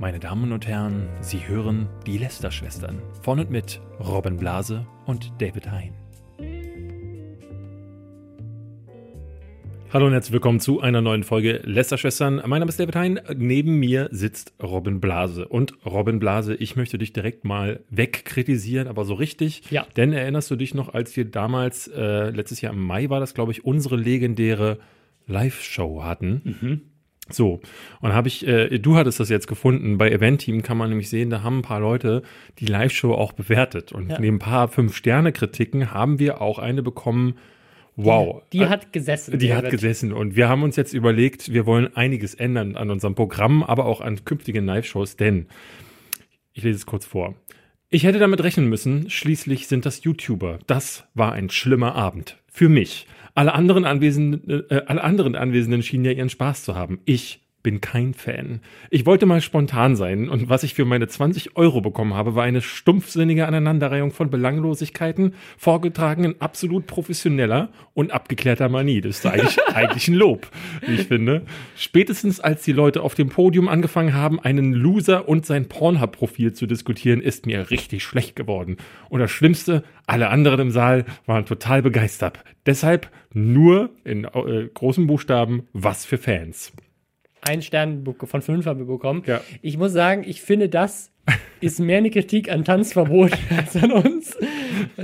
Meine Damen und Herren, Sie hören die Lester-Schwestern von und mit Robin Blase und David Hein. Hallo und herzlich willkommen zu einer neuen Folge Lester-Schwestern. Mein Name ist David Hein. Neben mir sitzt Robin Blase. Und Robin Blase, ich möchte dich direkt mal wegkritisieren, aber so richtig. Ja. Denn erinnerst du dich noch, als wir damals, äh, letztes Jahr im Mai war das, glaube ich, unsere legendäre Live-Show hatten? So, und habe ich, äh, du hattest das jetzt gefunden, bei Event-Team kann man nämlich sehen, da haben ein paar Leute die Live-Show auch bewertet. Und Ja. neben ein paar Fünf-Sterne-Kritiken haben wir auch eine bekommen, wow. Die hat gesessen. Die hat gesessen und wir haben uns jetzt überlegt, wir wollen einiges ändern an unserem Programm, aber auch an künftigen Live-Shows, denn ich lese es kurz vor. Ich hätte damit rechnen müssen, schließlich sind das YouTuber. Das war ein schlimmer Abend. Für mich. Alle anderen Anwesenden, äh, alle anderen Anwesenden schienen ja ihren Spaß zu haben. Ich bin kein Fan. Ich wollte mal spontan sein und was ich für meine 20 Euro bekommen habe, war eine stumpfsinnige Aneinanderreihung von Belanglosigkeiten, vorgetragen in absolut professioneller und abgeklärter Manie. Das ist eigentlich, eigentlich ein Lob, wie ich finde. Spätestens als die Leute auf dem Podium angefangen haben, einen Loser und sein Pornhub-Profil zu diskutieren, ist mir richtig schlecht geworden. Und das Schlimmste, alle anderen im Saal waren total begeistert. Deshalb nur in äh, großen Buchstaben, was für Fans. Ein Stern von fünf haben wir bekommen. Ja. Ich muss sagen, ich finde, das ist mehr eine Kritik an Tanzverbot als an uns.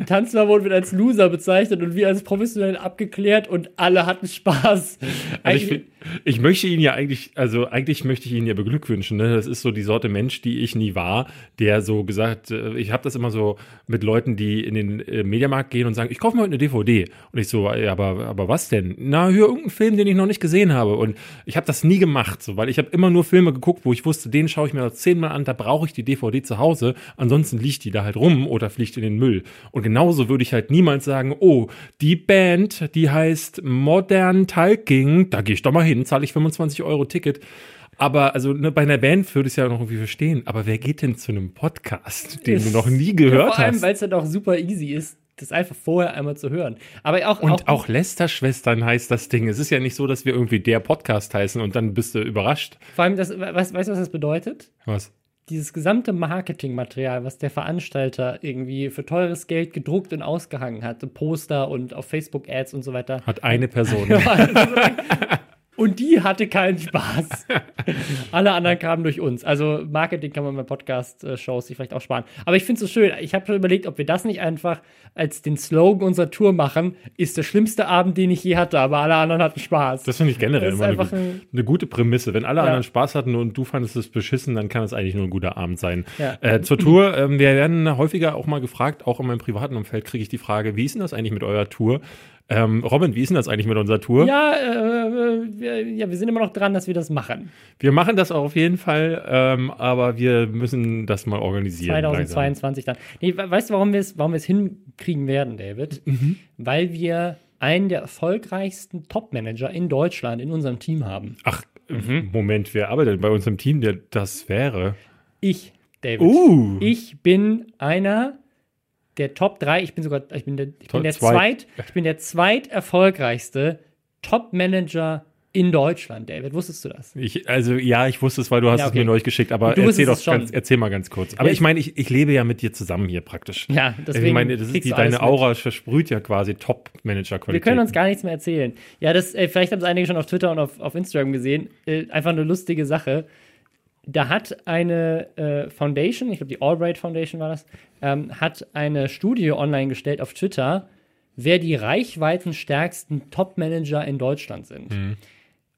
Tanzverbot wird als Loser bezeichnet und wir als professionell abgeklärt und alle hatten Spaß. Also ich, find- ich möchte ihn ja eigentlich, also eigentlich möchte ich ihn ja beglückwünschen. Ne? Das ist so die Sorte Mensch, die ich nie war, der so gesagt, äh, ich habe das immer so mit Leuten, die in den äh, Mediamarkt gehen und sagen, ich kaufe mir heute eine DVD. Und ich so, ja, aber, aber was denn? Na, hör irgendeinen Film, den ich noch nicht gesehen habe. Und ich habe das nie gemacht, so, weil ich habe immer nur Filme geguckt, wo ich wusste, den schaue ich mir zehnmal an, da brauche ich die DVD zu Hause. Ansonsten liegt die da halt rum oder fliegt in den Müll. Und genauso würde ich halt niemals sagen, oh, die Band, die heißt Modern Talking, da gehe ich doch mal hin, zahle ich 25 Euro Ticket. Aber also ne, bei einer Band würde ich es ja noch irgendwie verstehen. Aber wer geht denn zu einem Podcast, den du noch nie gehört ja, vor allem, hast? weil es dann auch super easy ist, das einfach vorher einmal zu hören. Aber auch, Und auch Lester-Schwestern heißt das Ding. Es ist ja nicht so, dass wir irgendwie der Podcast heißen und dann bist du überrascht. vor allem, das, weißt, weißt du, was das bedeutet? Was? Dieses gesamte Marketingmaterial, was der Veranstalter irgendwie für teures Geld gedruckt und ausgehangen hat, Poster und auf Facebook Ads und so weiter. Hat eine Person. Und die hatte keinen Spaß. Alle anderen kamen durch uns. Also Marketing kann man bei Podcast-Shows sich vielleicht auch sparen. Aber ich finde es so schön. Ich habe schon überlegt, ob wir das nicht einfach als den Slogan unserer Tour machen. Ist der schlimmste Abend, den ich je hatte, aber alle anderen hatten Spaß. Das finde ich generell immer eine, ein- eine gute Prämisse. Wenn alle Ja. anderen Spaß hatten und du fandest es beschissen, dann kann es eigentlich nur ein guter Abend sein. Ja. Äh, zur Tour, ähm, wir werden häufiger auch mal gefragt, auch in meinem privaten Umfeld kriege ich die Frage, wie ist denn das eigentlich mit eurer Tour? Ähm, Robin, wie ist denn das eigentlich mit unserer Tour? ja, äh, wir, ja, wir sind immer noch dran, dass wir das machen. Wir machen das auf jeden Fall, ähm, aber wir müssen das mal organisieren. langsam. 2022 dann. Nee, we- weißt du, warum wir es warum hinkriegen werden, David? Mhm. Weil wir einen der erfolgreichsten Top-Manager in Deutschland in unserem Team haben. Ach, Moment, wer arbeitet bei uns im Team, der das wäre? Ich, David. Uh. Ich bin einer der Top 3, ich bin sogar, ich bin der, ich bin der zwei. zweit, ich bin der zweiterfolgreichste Top-Manager in Deutschland, David. Wusstest du das? Ich, also ja, ich wusste es, weil du hast Ja, es okay. mir neulich geschickt, aber erzähl doch es ganz, erzähl mal ganz kurz. Aber Ja, ich meine, ich, ich lebe ja mit dir zusammen hier praktisch. Ja, deswegen ich meine, das ist die, deine mit. Aura versprüht ja quasi Top-Manager-Qualität. Wir können uns gar nichts mehr erzählen. Ja, das, äh, vielleicht haben es einige schon auf Twitter und auf, auf Instagram gesehen. Äh, einfach eine lustige Sache. Da hat eine äh, Foundation, ich glaube die Albright Foundation war das, ähm, hat eine Studie online gestellt auf Twitter, wer die reichweitenstärksten Top-Manager in Deutschland sind.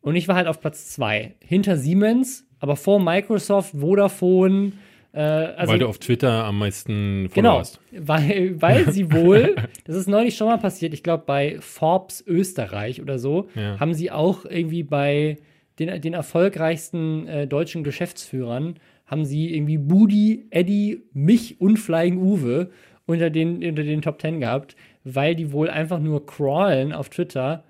Und ich war halt auf Platz zwei. Hinter Siemens, aber vor Microsoft, Vodafone, äh, also weil du auf Twitter am meisten Follower Genau, hast. weil, weil sie wohl, das ist neulich schon mal passiert, ich glaube bei Forbes Österreich oder so, Ja. haben sie auch irgendwie bei den, den erfolgreichsten äh, deutschen Geschäftsführern, haben sie irgendwie Budi, Eddie, mich und Flying Uwe unter den, unter den Top Ten gehabt, weil die wohl einfach nur crawlen auf Twitter,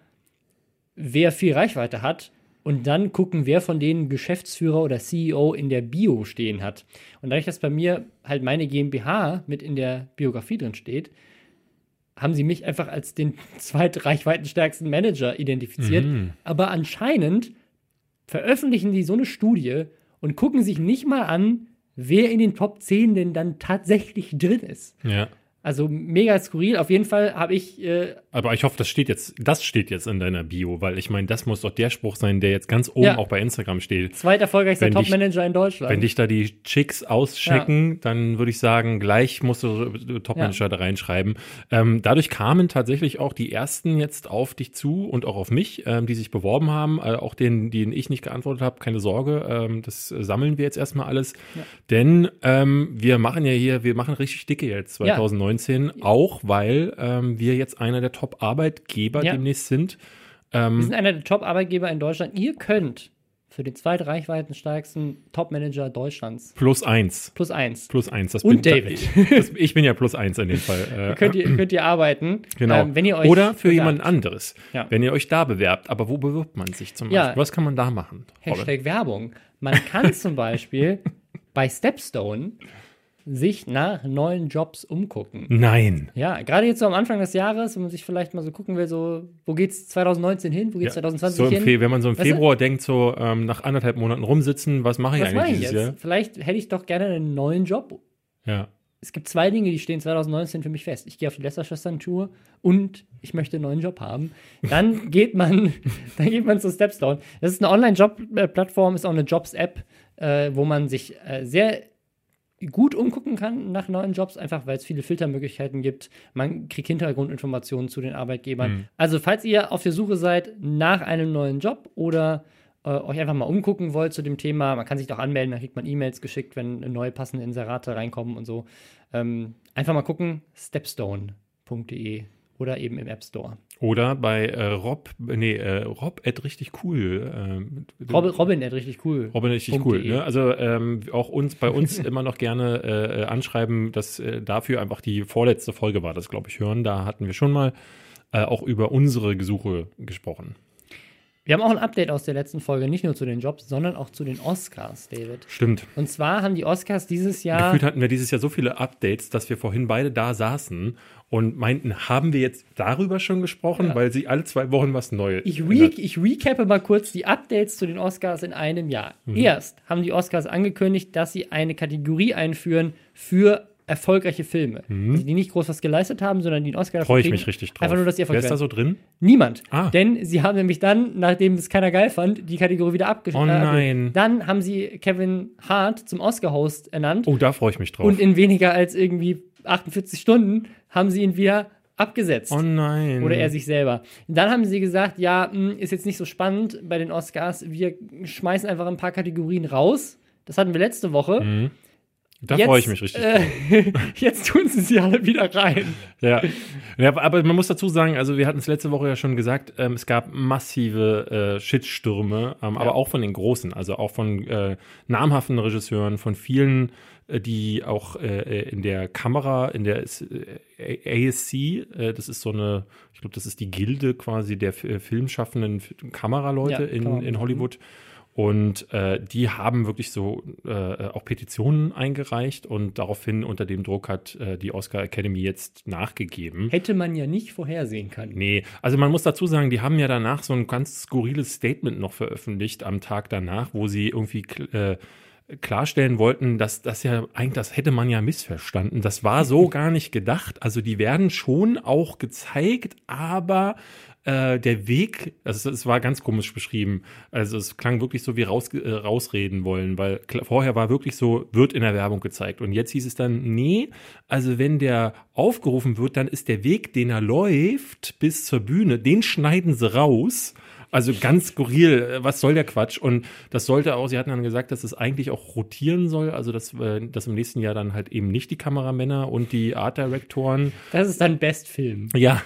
wer viel Reichweite hat und dann gucken, wer von denen Geschäftsführer oder CEO in der Bio stehen hat. Und dadurch, dass bei mir halt meine GmbH mit in der Biografie drin steht, haben sie mich einfach als den zweitreichweitenstärksten Manager identifiziert. Aber anscheinend veröffentlichen die so eine Studie und gucken sich nicht mal an, wer in den Top 10 denn dann tatsächlich drin ist. Ja. Also mega skurril. Auf jeden Fall habe ich. Äh, Aber ich hoffe, das steht jetzt, das steht jetzt in deiner Bio, weil ich meine, das muss doch der Spruch sein, der jetzt ganz oben Ja. auch bei Instagram steht. zweit erfolgreichster Wenn dich- Top-Manager in Deutschland. Wenn dich da die Chicks auschecken, dann würde ich sagen, gleich musst du Topmanager da reinschreiben. Ähm, dadurch kamen tatsächlich auch die ersten jetzt auf dich zu und auch auf mich, ähm, die sich beworben haben. Äh, auch denen, denen ich nicht geantwortet habe, keine Sorge, ähm, das äh, sammeln wir jetzt erstmal alles. Denn ähm, wir machen ja hier, wir machen richtig dicke jetzt Ja. 2019, auch weil ähm, wir jetzt einer der Top-Arbeitgeber Ja. demnächst sind. Wir sind einer der Top-Arbeitgeber in Deutschland. Ihr könnt für den zweitreichweitenstärksten Top-Manager Deutschlands Plus eins. plus eins. Plus eins. Das Und bin, David. Das, ich bin ja plus eins in dem Fall. Äh, Könnt ihr, könnt ihr arbeiten. Genau. Ähm, wenn ihr euch Oder für bewerbt. jemand anderes. Ja. Wenn ihr euch da bewerbt. Aber wo bewirbt man sich zum Ja. Beispiel? Was kann man da machen? Robin? Hashtag Werbung. Man kann zum Beispiel bei Stepstone sich nach neuen Jobs umgucken. Nein. Ja, gerade jetzt so am Anfang des Jahres, wenn man sich vielleicht mal so gucken will, so, wo geht's 2019 hin, wo geht's Ja. 2020 So hin? Fe wenn man so im Weißt du? Februar denkt, so ähm, nach anderthalb Monaten rumsitzen, was mache ich Was eigentlich mache ich dieses jetzt? Jahr? Vielleicht hätte ich doch gerne einen neuen Job. Ja. Es gibt zwei Dinge, die stehen 2019 für mich fest. Ich gehe auf die Lästerschwestern-Tour und ich möchte einen neuen Job haben. Dann geht man, dann geht man zu Stepstone. Das ist eine Online-Job-Plattform, ist auch eine Jobs-App, äh, wo man sich äh, sehr gut umgucken kann nach neuen Jobs, einfach weil es viele Filtermöglichkeiten gibt. Man kriegt Hintergrundinformationen zu den Arbeitgebern. Also, falls ihr auf der Suche seid nach einem neuen Job oder äh, euch einfach mal umgucken wollt zu dem Thema, man kann sich doch anmelden, dann kriegt man E-Mails geschickt, wenn neue passende Inserate reinkommen und so. Ähm, einfach mal gucken, stepstone.de oder eben im App Store. Oder bei äh, Rob, nee, äh, Rob at richtig cool. Ähm, Robin, Robin hat richtig cool. Robin richtig cool. de. Ne? Also ähm, auch uns bei uns immer noch gerne äh, äh, anschreiben, dass äh, dafür einfach die vorletzte Folge war, das glaube ich hören. Da hatten wir schon mal äh, auch über unsere Gesuche gesprochen. Wir haben auch ein Update aus der letzten Folge, nicht nur zu den Jobs, sondern auch zu den Oscars, David. Stimmt. Und zwar haben die Oscars dieses Jahr. Gefühlt hatten wir dieses Jahr so viele Updates, dass wir vorhin beide da saßen und meinten, haben wir jetzt darüber schon gesprochen, weil sie alle zwei Wochen was Neues. Ich, re ich recappe mal kurz die Updates zu den Oscars in einem Jahr. Mhm. Erst haben die Oscars angekündigt, dass sie eine Kategorie einführen für erfolgreiche Filme. Also die nicht groß was geleistet haben, sondern die einen Oscar Freue Mhm. ich mich richtig drauf. Einfach nur, dass sie Wer ist da so drin? Niemand. Ah. Denn sie haben nämlich dann, nachdem es keiner geil fand, die Kategorie wieder abgeschlossen. Oh nein. dann haben sie Kevin Hart zum Oscar-Host ernannt. Oh, da freue ich mich drauf. Und in weniger als irgendwie 48 Stunden haben sie ihn wieder abgesetzt. oh nein. Oder er sich selber. Dann haben sie gesagt, ja, mh, ist jetzt nicht so spannend bei den Oscars. Wir schmeißen einfach ein paar Kategorien raus. Das hatten wir letzte Woche. da Jetzt, freue ich mich richtig. Äh, jetzt tun sie sie alle wieder rein. Ja. ja, aber man muss dazu sagen, also wir hatten es letzte Woche ja schon gesagt, ähm, es gab massive äh, Shitstürme, ähm, aber auch von den Großen, also auch von äh, namhaften Regisseuren, von vielen, die auch äh, in der Kamera, in der äh, ASC, äh, das ist so eine, ich glaube, das ist die Gilde quasi der äh, filmschaffenden Kameraleute Ja, in, Kamera- in Hollywood. Und äh, die haben wirklich so äh, auch Petitionen eingereicht und daraufhin unter dem Druck hat äh, die Oscar Academy jetzt nachgegeben. Hätte man ja nicht vorhersehen können. Nee, also man muss dazu sagen, die haben ja danach so ein ganz skurriles Statement noch veröffentlicht am Tag danach, wo sie irgendwie äh, klarstellen wollten, dass das ja eigentlich, das hätte man ja missverstanden. Das war so gar nicht gedacht. Also die werden schon auch gezeigt, aber äh, der Weg, also es war ganz komisch beschrieben. Also es klang wirklich so wie raus, äh, rausreden wollen, weil vorher war wirklich so, wird in der Werbung gezeigt. Und jetzt hieß es dann, nee, also wenn der aufgerufen wird, dann ist der Weg, den er läuft bis zur Bühne, den schneiden sie raus. Also ganz skurril, äh, was soll der Quatsch? Und das sollte auch, sie hatten dann gesagt, dass es eigentlich auch rotieren soll, also dass, äh, dass im nächsten Jahr dann halt eben nicht die Kameramänner und die Art Directoren, Das ist dann Bestfilm. ja,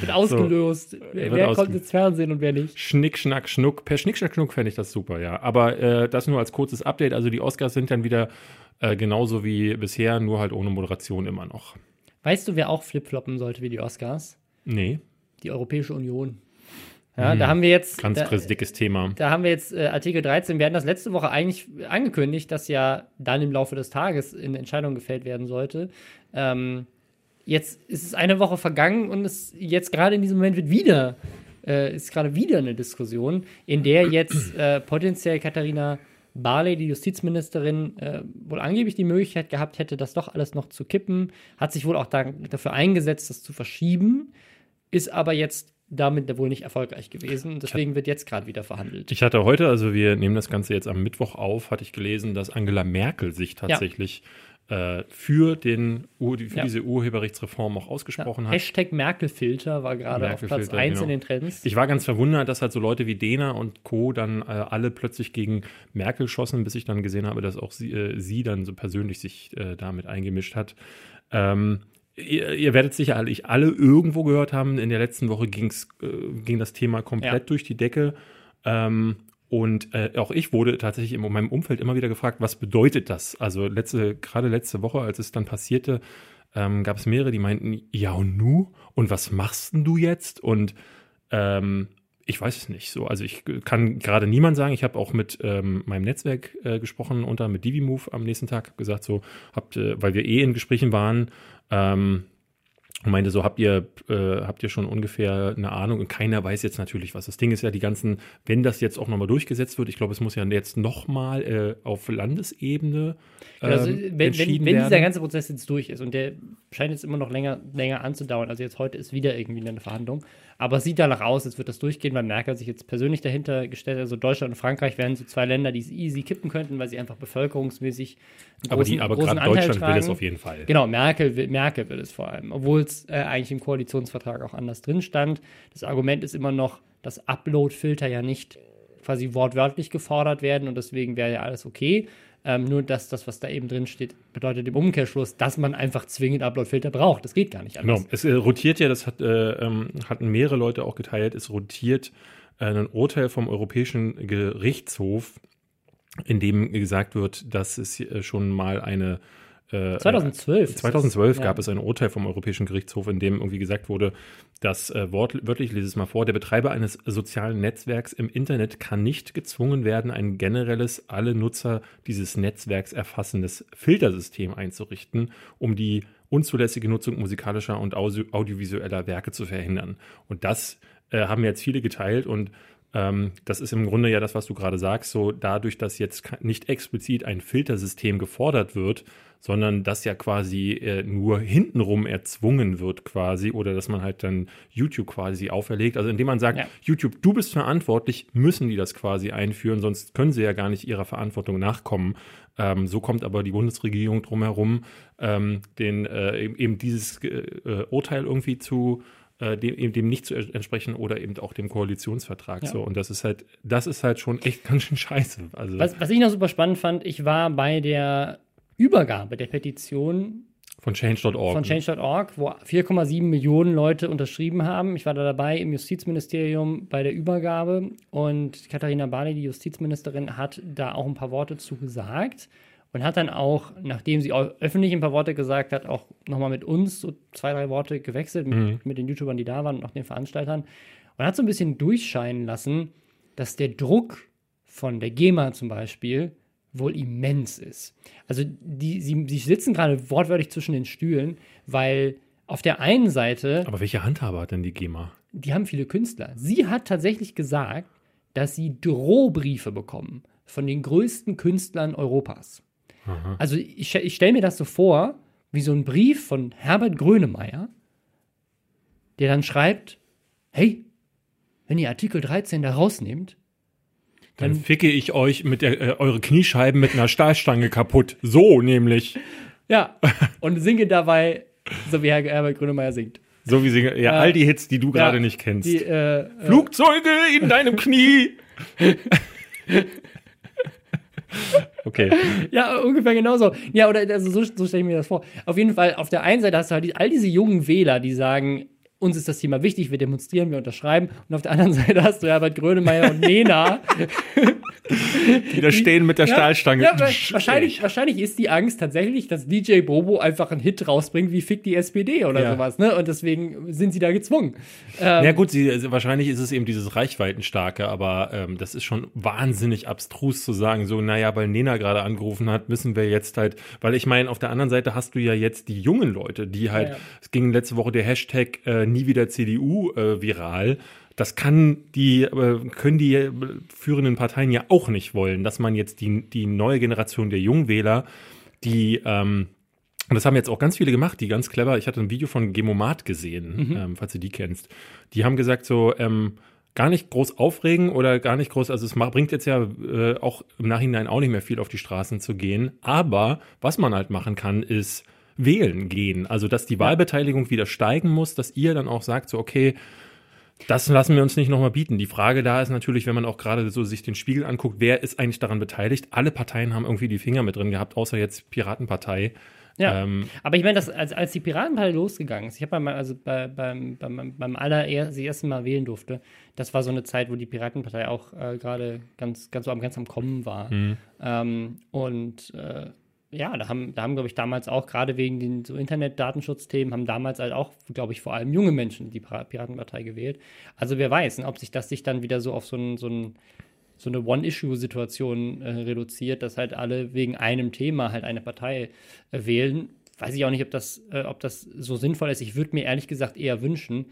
Wird ausgelöst. wer wird kommt ins Fernsehen und wer nicht? Schnick, Schnack, Schnuck. Per Schnick, Schnack, Schnuck fände ich das super, ja. Aber äh, das nur als kurzes Update. Also die Oscars sind dann wieder äh, genauso wie bisher, nur halt ohne Moderation immer noch. Weißt du, wer auch flipfloppen sollte wie die Oscars? Nee, Die Europäische Union. Ja, da haben wir jetzt. ganz da, dickes Thema. Da haben wir jetzt äh, Artikel 13. Wir hatten das letzte Woche eigentlich angekündigt, dass ja dann im Laufe des Tages eine Entscheidung gefällt werden sollte. Ähm, jetzt ist es eine Woche vergangen und es jetzt gerade in diesem Moment wird wieder, äh, ist gerade wieder eine Diskussion, in der jetzt äh, potenziell Katharina Barley, die Justizministerin, äh, wohl angeblich die Möglichkeit gehabt hätte, das doch alles noch zu kippen, hat sich wohl auch da, dafür eingesetzt, das zu verschieben, ist aber jetzt damit wohl nicht erfolgreich gewesen. Deswegen wird jetzt gerade wieder verhandelt. Ich hatte heute, also wir nehmen das Ganze jetzt am Mittwoch auf, hatte ich gelesen, dass Angela Merkel sich tatsächlich ja. äh, für, den, für ja. diese Urheberrechtsreform auch ausgesprochen ja. hat. Hashtag Merkelfilter war gerade auf Platz 1 genau. in den Trends. Ich war ganz verwundert, dass halt so Leute wie Dena und Co. dann äh, alle plötzlich gegen Merkel schossen, bis ich dann gesehen habe, dass auch sie, äh, sie dann so persönlich sich äh, damit eingemischt hat. Ähm, Ihr, ihr, werdet sicherlich alle irgendwo gehört haben. In der letzten Woche ging's, äh, ging das Thema komplett ja. durch die Decke. Ähm, und äh, auch ich wurde tatsächlich in meinem Umfeld immer wieder gefragt, was bedeutet das? Also letzte, gerade letzte Woche, als es dann passierte, ähm, gab es mehrere, die meinten, ja und nu? Und was machst denn du jetzt? Und ähm, ich weiß es nicht so. Also ich kann gerade niemand sagen. Ich habe auch mit ähm, meinem Netzwerk äh, gesprochen, unter mit DiviMove am nächsten Tag, gesagt so, habt, äh, weil wir eh in Gesprächen waren, ähm, und meinte so, habt ihr, äh, habt ihr schon ungefähr eine Ahnung? Und keiner weiß jetzt natürlich, was. Das Ding ist ja, die ganzen, wenn das jetzt auch nochmal durchgesetzt wird, ich glaube, es muss ja jetzt nochmal äh, auf Landesebene ähm, also, wenn, wenn, wenn dieser ganze Prozess jetzt durch ist und der scheint jetzt immer noch länger, länger anzudauern, also jetzt heute ist wieder irgendwie eine Verhandlung, aber es sieht danach aus, als wird das durchgehen, weil Merkel sich jetzt persönlich dahinter gestellt hat. Also Deutschland und Frankreich wären so zwei Länder, die es easy kippen könnten, weil sie einfach bevölkerungsmäßig einen aber großen, aber gerade Deutschland tragen. will es auf jeden Fall. Genau, Merkel will, Merkel will es vor allem, obwohl es äh, eigentlich im Koalitionsvertrag auch anders drin stand. Das Argument ist immer noch, dass Upload-Filter ja nicht quasi wortwörtlich gefordert werden und deswegen wäre ja alles okay. Ähm, nur dass das, was da eben drin steht, bedeutet im Umkehrschluss, dass man einfach zwingend Upload-Filter braucht. Das geht gar nicht anders. Genau. Es äh, rotiert ja, das hat, äh, ähm, hatten mehrere Leute auch geteilt, es rotiert äh, ein Urteil vom Europäischen Gerichtshof, in dem gesagt wird, dass es äh, schon mal eine 2012. 2012 das, gab ja. es ein Urteil vom Europäischen Gerichtshof, in dem irgendwie gesagt wurde, dass äh, wörtlich lese es mal vor, der Betreiber eines sozialen Netzwerks im Internet kann nicht gezwungen werden, ein generelles, alle Nutzer dieses Netzwerks erfassendes Filtersystem einzurichten, um die unzulässige Nutzung musikalischer und audiovisueller Werke zu verhindern. Und das äh, haben jetzt viele geteilt und ähm, das ist im Grunde ja das, was du gerade sagst, so dadurch, dass jetzt nicht explizit ein Filtersystem gefordert wird, sondern dass ja quasi äh, nur hintenrum erzwungen wird quasi oder dass man halt dann YouTube quasi auferlegt. Also indem man sagt, ja. YouTube, du bist verantwortlich, müssen die das quasi einführen, sonst können sie ja gar nicht ihrer Verantwortung nachkommen. Ähm, so kommt aber die Bundesregierung drumherum, ähm, den, äh, eben dieses äh, Urteil irgendwie zu äh, dem, dem nicht zu entsprechen oder eben auch dem Koalitionsvertrag. Ja. So. Und das ist halt, das ist halt schon echt ganz schön scheiße. Also was, was ich noch super spannend fand, ich war bei der Übergabe der Petition von Change.org. Von Change.org, wo 4,7 Millionen Leute unterschrieben haben. Ich war da dabei im Justizministerium bei der Übergabe und Katharina Barley, die Justizministerin, hat da auch ein paar Worte zu gesagt und hat dann auch, nachdem sie öffentlich ein paar Worte gesagt hat, auch nochmal mit uns so zwei, drei Worte gewechselt, mit, mhm. mit den YouTubern, die da waren und auch den Veranstaltern und hat so ein bisschen durchscheinen lassen, dass der Druck von der GEMA zum Beispiel wohl immens ist. Also die, sie, sie sitzen gerade wortwörtlich zwischen den Stühlen, weil auf der einen Seite. Aber welche Handhabe hat denn die GEMA? Die haben viele Künstler. Sie hat tatsächlich gesagt, dass sie Drohbriefe bekommen von den größten Künstlern Europas. Aha. Also ich, ich stelle mir das so vor, wie so ein Brief von Herbert Grönemeyer, der dann schreibt, hey, wenn ihr Artikel 13 da rausnehmt, dann, dann ficke ich euch mit der, äh, eure Kniescheiben mit einer Stahlstange kaputt. So nämlich. Ja, und singe dabei, so wie Herr Herbert Grönemeyer singt. So wie singe, ja, äh, all die Hits, die du gerade ja, nicht kennst. Die, äh, äh Flugzeuge in deinem Knie. okay. Ja, ungefähr genauso. Ja, oder also so, so stelle ich mir das vor. Auf jeden Fall, auf der einen Seite hast du halt all diese jungen Wähler, die sagen, uns ist das Thema wichtig, wir demonstrieren, wir unterschreiben. Und auf der anderen Seite hast du Herbert Grönemeyer und Nena. die da stehen mit der ja, Stahlstange. Ja, wahrscheinlich, wahrscheinlich ist die Angst tatsächlich, dass DJ Bobo einfach einen Hit rausbringt wie Fick die SPD oder ja. sowas. Ne? Und deswegen sind sie da gezwungen. Ähm, ja gut, sie, also wahrscheinlich ist es eben dieses Reichweitenstarke, aber ähm, das ist schon wahnsinnig abstrus zu sagen, so, naja, weil Nena gerade angerufen hat, müssen wir jetzt halt, weil ich meine, auf der anderen Seite hast du ja jetzt die jungen Leute, die halt, es ging letzte Woche der Hashtag äh, nie wieder CDU äh, viral das kann die, äh, können die führenden Parteien ja auch nicht wollen, dass man jetzt die, die neue Generation der Jungwähler, die, ähm, und das haben jetzt auch ganz viele gemacht, die ganz clever, ich hatte ein Video von Gemomat gesehen, ähm, falls du die kennst. Die haben gesagt so, ähm, gar nicht groß aufregen oder gar nicht groß, also es bringt jetzt ja äh, auch im Nachhinein auch nicht mehr viel auf die Straßen zu gehen. Aber was man halt machen kann, ist wählen gehen. Also dass die Wahlbeteiligung wieder steigen muss, dass ihr dann auch sagt, so okay, das lassen wir uns nicht nochmal bieten. Die Frage da ist natürlich, wenn man auch gerade so sich den Spiegel anguckt, wer ist eigentlich daran beteiligt? Alle Parteien haben irgendwie die Finger mit drin gehabt, außer jetzt Piratenpartei. Ja, Ähm, aber ich meine, als, als die Piratenpartei losgegangen ist, ich habe mal, also bei, beim, beim, beim allerersten ersten Mal wählen durfte, das war so eine Zeit, wo die Piratenpartei auch äh, gerade ganz, ganz, ganz am Kommen war. Ähm, und äh, ja, da haben, da haben glaube ich, damals auch, gerade wegen den so Internet-Datenschutzthemen, haben damals halt auch, glaube ich, vor allem junge Menschen die Pira- Piratenpartei gewählt. Also wer weiß, ne, ob sich das sich dann wieder so auf so ein, so ein so eine One-Issue-Situation äh, reduziert, dass halt alle wegen einem Thema halt eine Partei äh, wählen. Weiß ich auch nicht, ob das, äh, ob das so sinnvoll ist. Ich würde mir ehrlich gesagt eher wünschen,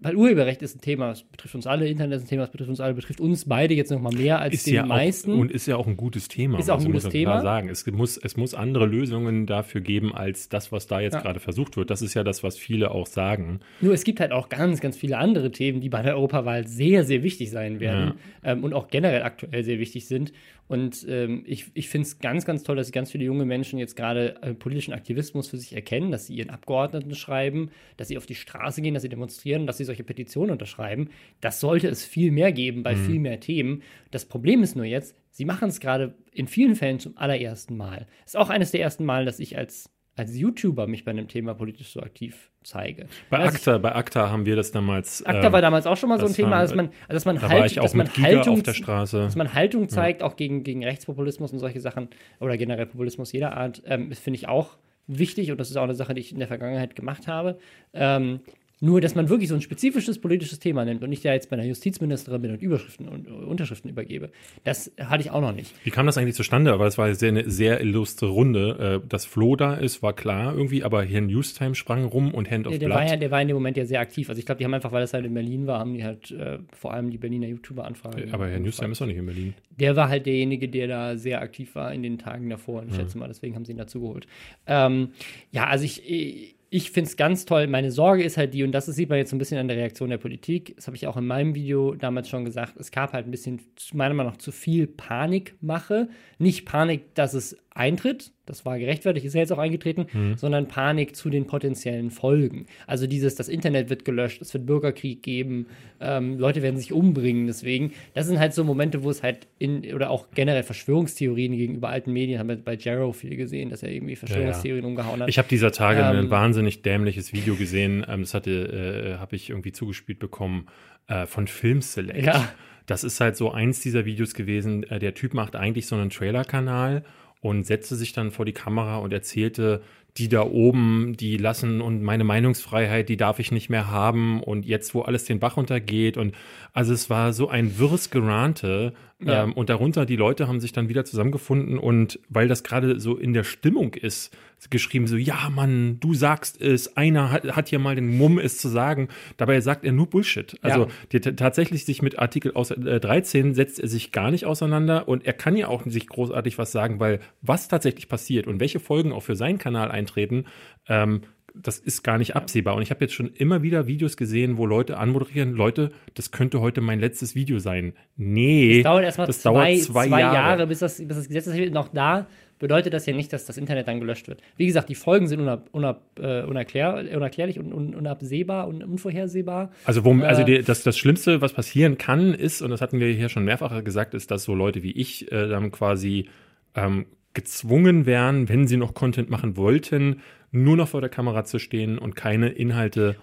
weil Urheberrecht ist ein Thema, es betrifft uns alle, Internet ist ein Thema, es betrifft uns alle, betrifft uns beide jetzt noch mal mehr als ist den ja meisten. Auch, und ist ja auch ein gutes Thema. Ist auch ein gutes muss man klar Thema. sagen. Es muss, es muss andere Lösungen dafür geben, als das, was da jetzt Ja. gerade versucht wird. Das ist ja das, was viele auch sagen. Nur es gibt halt auch ganz, ganz viele andere Themen, die bei der Europawahl sehr, sehr wichtig sein werden ähm, und auch generell aktuell sehr wichtig sind. Und ähm, ich, ich finde es ganz, ganz toll, dass ganz viele junge Menschen jetzt gerade äh, politischen Aktivismus für sich erkennen, dass sie ihren Abgeordneten schreiben, dass sie auf die Straße gehen, dass sie demonstrieren, dass sie solche Petitionen unterschreiben. Das sollte es viel mehr geben bei viel mehr Themen. Das Problem ist nur jetzt, sie machen es gerade in vielen Fällen zum allerersten Mal. Ist auch eines der ersten Mal, dass ich als als YouTuber mich bei einem Thema politisch so aktiv zeige. Bei Als ich- ACTA, bei ACTA haben wir das damals. ACTA ähm, war damals auch schon mal so ein Thema, dass man, also dass man, da halt, dass man Haltung, dass man Haltung zeigt, auch gegen, gegen Rechtspopulismus und solche Sachen oder generell Populismus jeder Art, ähm, finde ich auch wichtig und das ist auch eine Sache, die ich in der Vergangenheit gemacht habe. Ähm, nur, dass man wirklich so ein spezifisches politisches Thema nimmt und nicht ja jetzt bei einer Justizministerin bin und Überschriften und äh, Unterschriften übergebe, das hatte ich auch noch nicht. Wie kam das eigentlich zustande? Aber es war sehr, eine sehr illustre Runde. Äh, Dass Flo da ist, war klar irgendwie, aber hier Newstime sprang rum und Hand of Der, der, Blood. war ja, der war in dem Moment ja sehr aktiv. Also ich glaube, die haben einfach, weil es halt in Berlin war, haben die halt äh, vor allem die Berliner YouTuber anfragen. aber Herr Newstime ist doch nicht in Berlin. der war halt derjenige, der da sehr aktiv war in den Tagen davor. Und ich schätze mal, deswegen haben sie ihn dazu geholt. Ähm, ja, also ich, ich finde es ganz toll. Meine Sorge ist halt die, und das sieht man jetzt so ein bisschen an der Reaktion der Politik. Das habe ich auch in meinem Video damals schon gesagt. Es gab halt ein bisschen, meiner Meinung nach, zu viel Panikmache. Nicht Panik, dass es eintritt, das war gerechtfertigt, ist ja jetzt auch eingetreten, sondern Panik zu den potenziellen Folgen. Also dieses, das Internet wird gelöscht, es wird Bürgerkrieg geben, ähm, Leute werden sich umbringen. Deswegen, das sind halt so Momente, wo es halt in, oder auch generell Verschwörungstheorien gegenüber alten Medien, haben wir bei Jarrow viel gesehen, dass er irgendwie Verschwörungstheorien umgehauen hat. Ich habe dieser Tage Ähm, ein wahnsinnig dämliches Video gesehen. Ähm, das hatte, äh, habe ich irgendwie zugespielt bekommen äh, von Film Select. Ja. Das ist halt so eins dieser Videos gewesen. Äh, der Typ macht eigentlich so einen Trailer-Kanal und setzte sich dann vor die Kamera und erzählte, die da oben, die lassen und meine Meinungsfreiheit, die darf ich nicht mehr haben und jetzt, wo alles den Bach runtergeht und also es war so ein wirres Gerante Ja. ähm, und darunter die Leute haben sich dann wieder zusammengefunden und weil das gerade so in der Stimmung ist, geschrieben so, ja Mann, du sagst es, einer hat, hat hier mal den Mumm es zu sagen, dabei sagt er nur Bullshit. Also Ja. tatsächlich sich mit Artikel aus, äh, 13 setzt er sich gar nicht auseinander und er kann ja auch nicht großartig was sagen, weil was tatsächlich passiert und welche Folgen auch für seinen Kanal eintreten, ähm, das ist gar nicht absehbar. Und ich habe jetzt schon immer wieder Videos gesehen, wo Leute anmoderieren, Leute, das könnte heute mein letztes Video sein. Nee, Es dauert erstmal das zwei, dauert zwei, zwei Jahre. Jahre, bis, das, bis das Gesetz ist. Noch da bedeutet das ja nicht, dass das Internet dann gelöscht wird. Wie gesagt, die Folgen sind unab, unab, äh, unerklär, unerklärlich und un, unabsehbar und unvorhersehbar. Also, wo, also Äh, die, das, das Schlimmste, was passieren kann, ist, und das hatten wir hier schon mehrfach gesagt, ist, dass so Leute wie ich äh, dann quasi ähm, gezwungen wären, wenn sie noch Content machen wollten, nur noch vor der Kamera zu stehen und keine Inhalte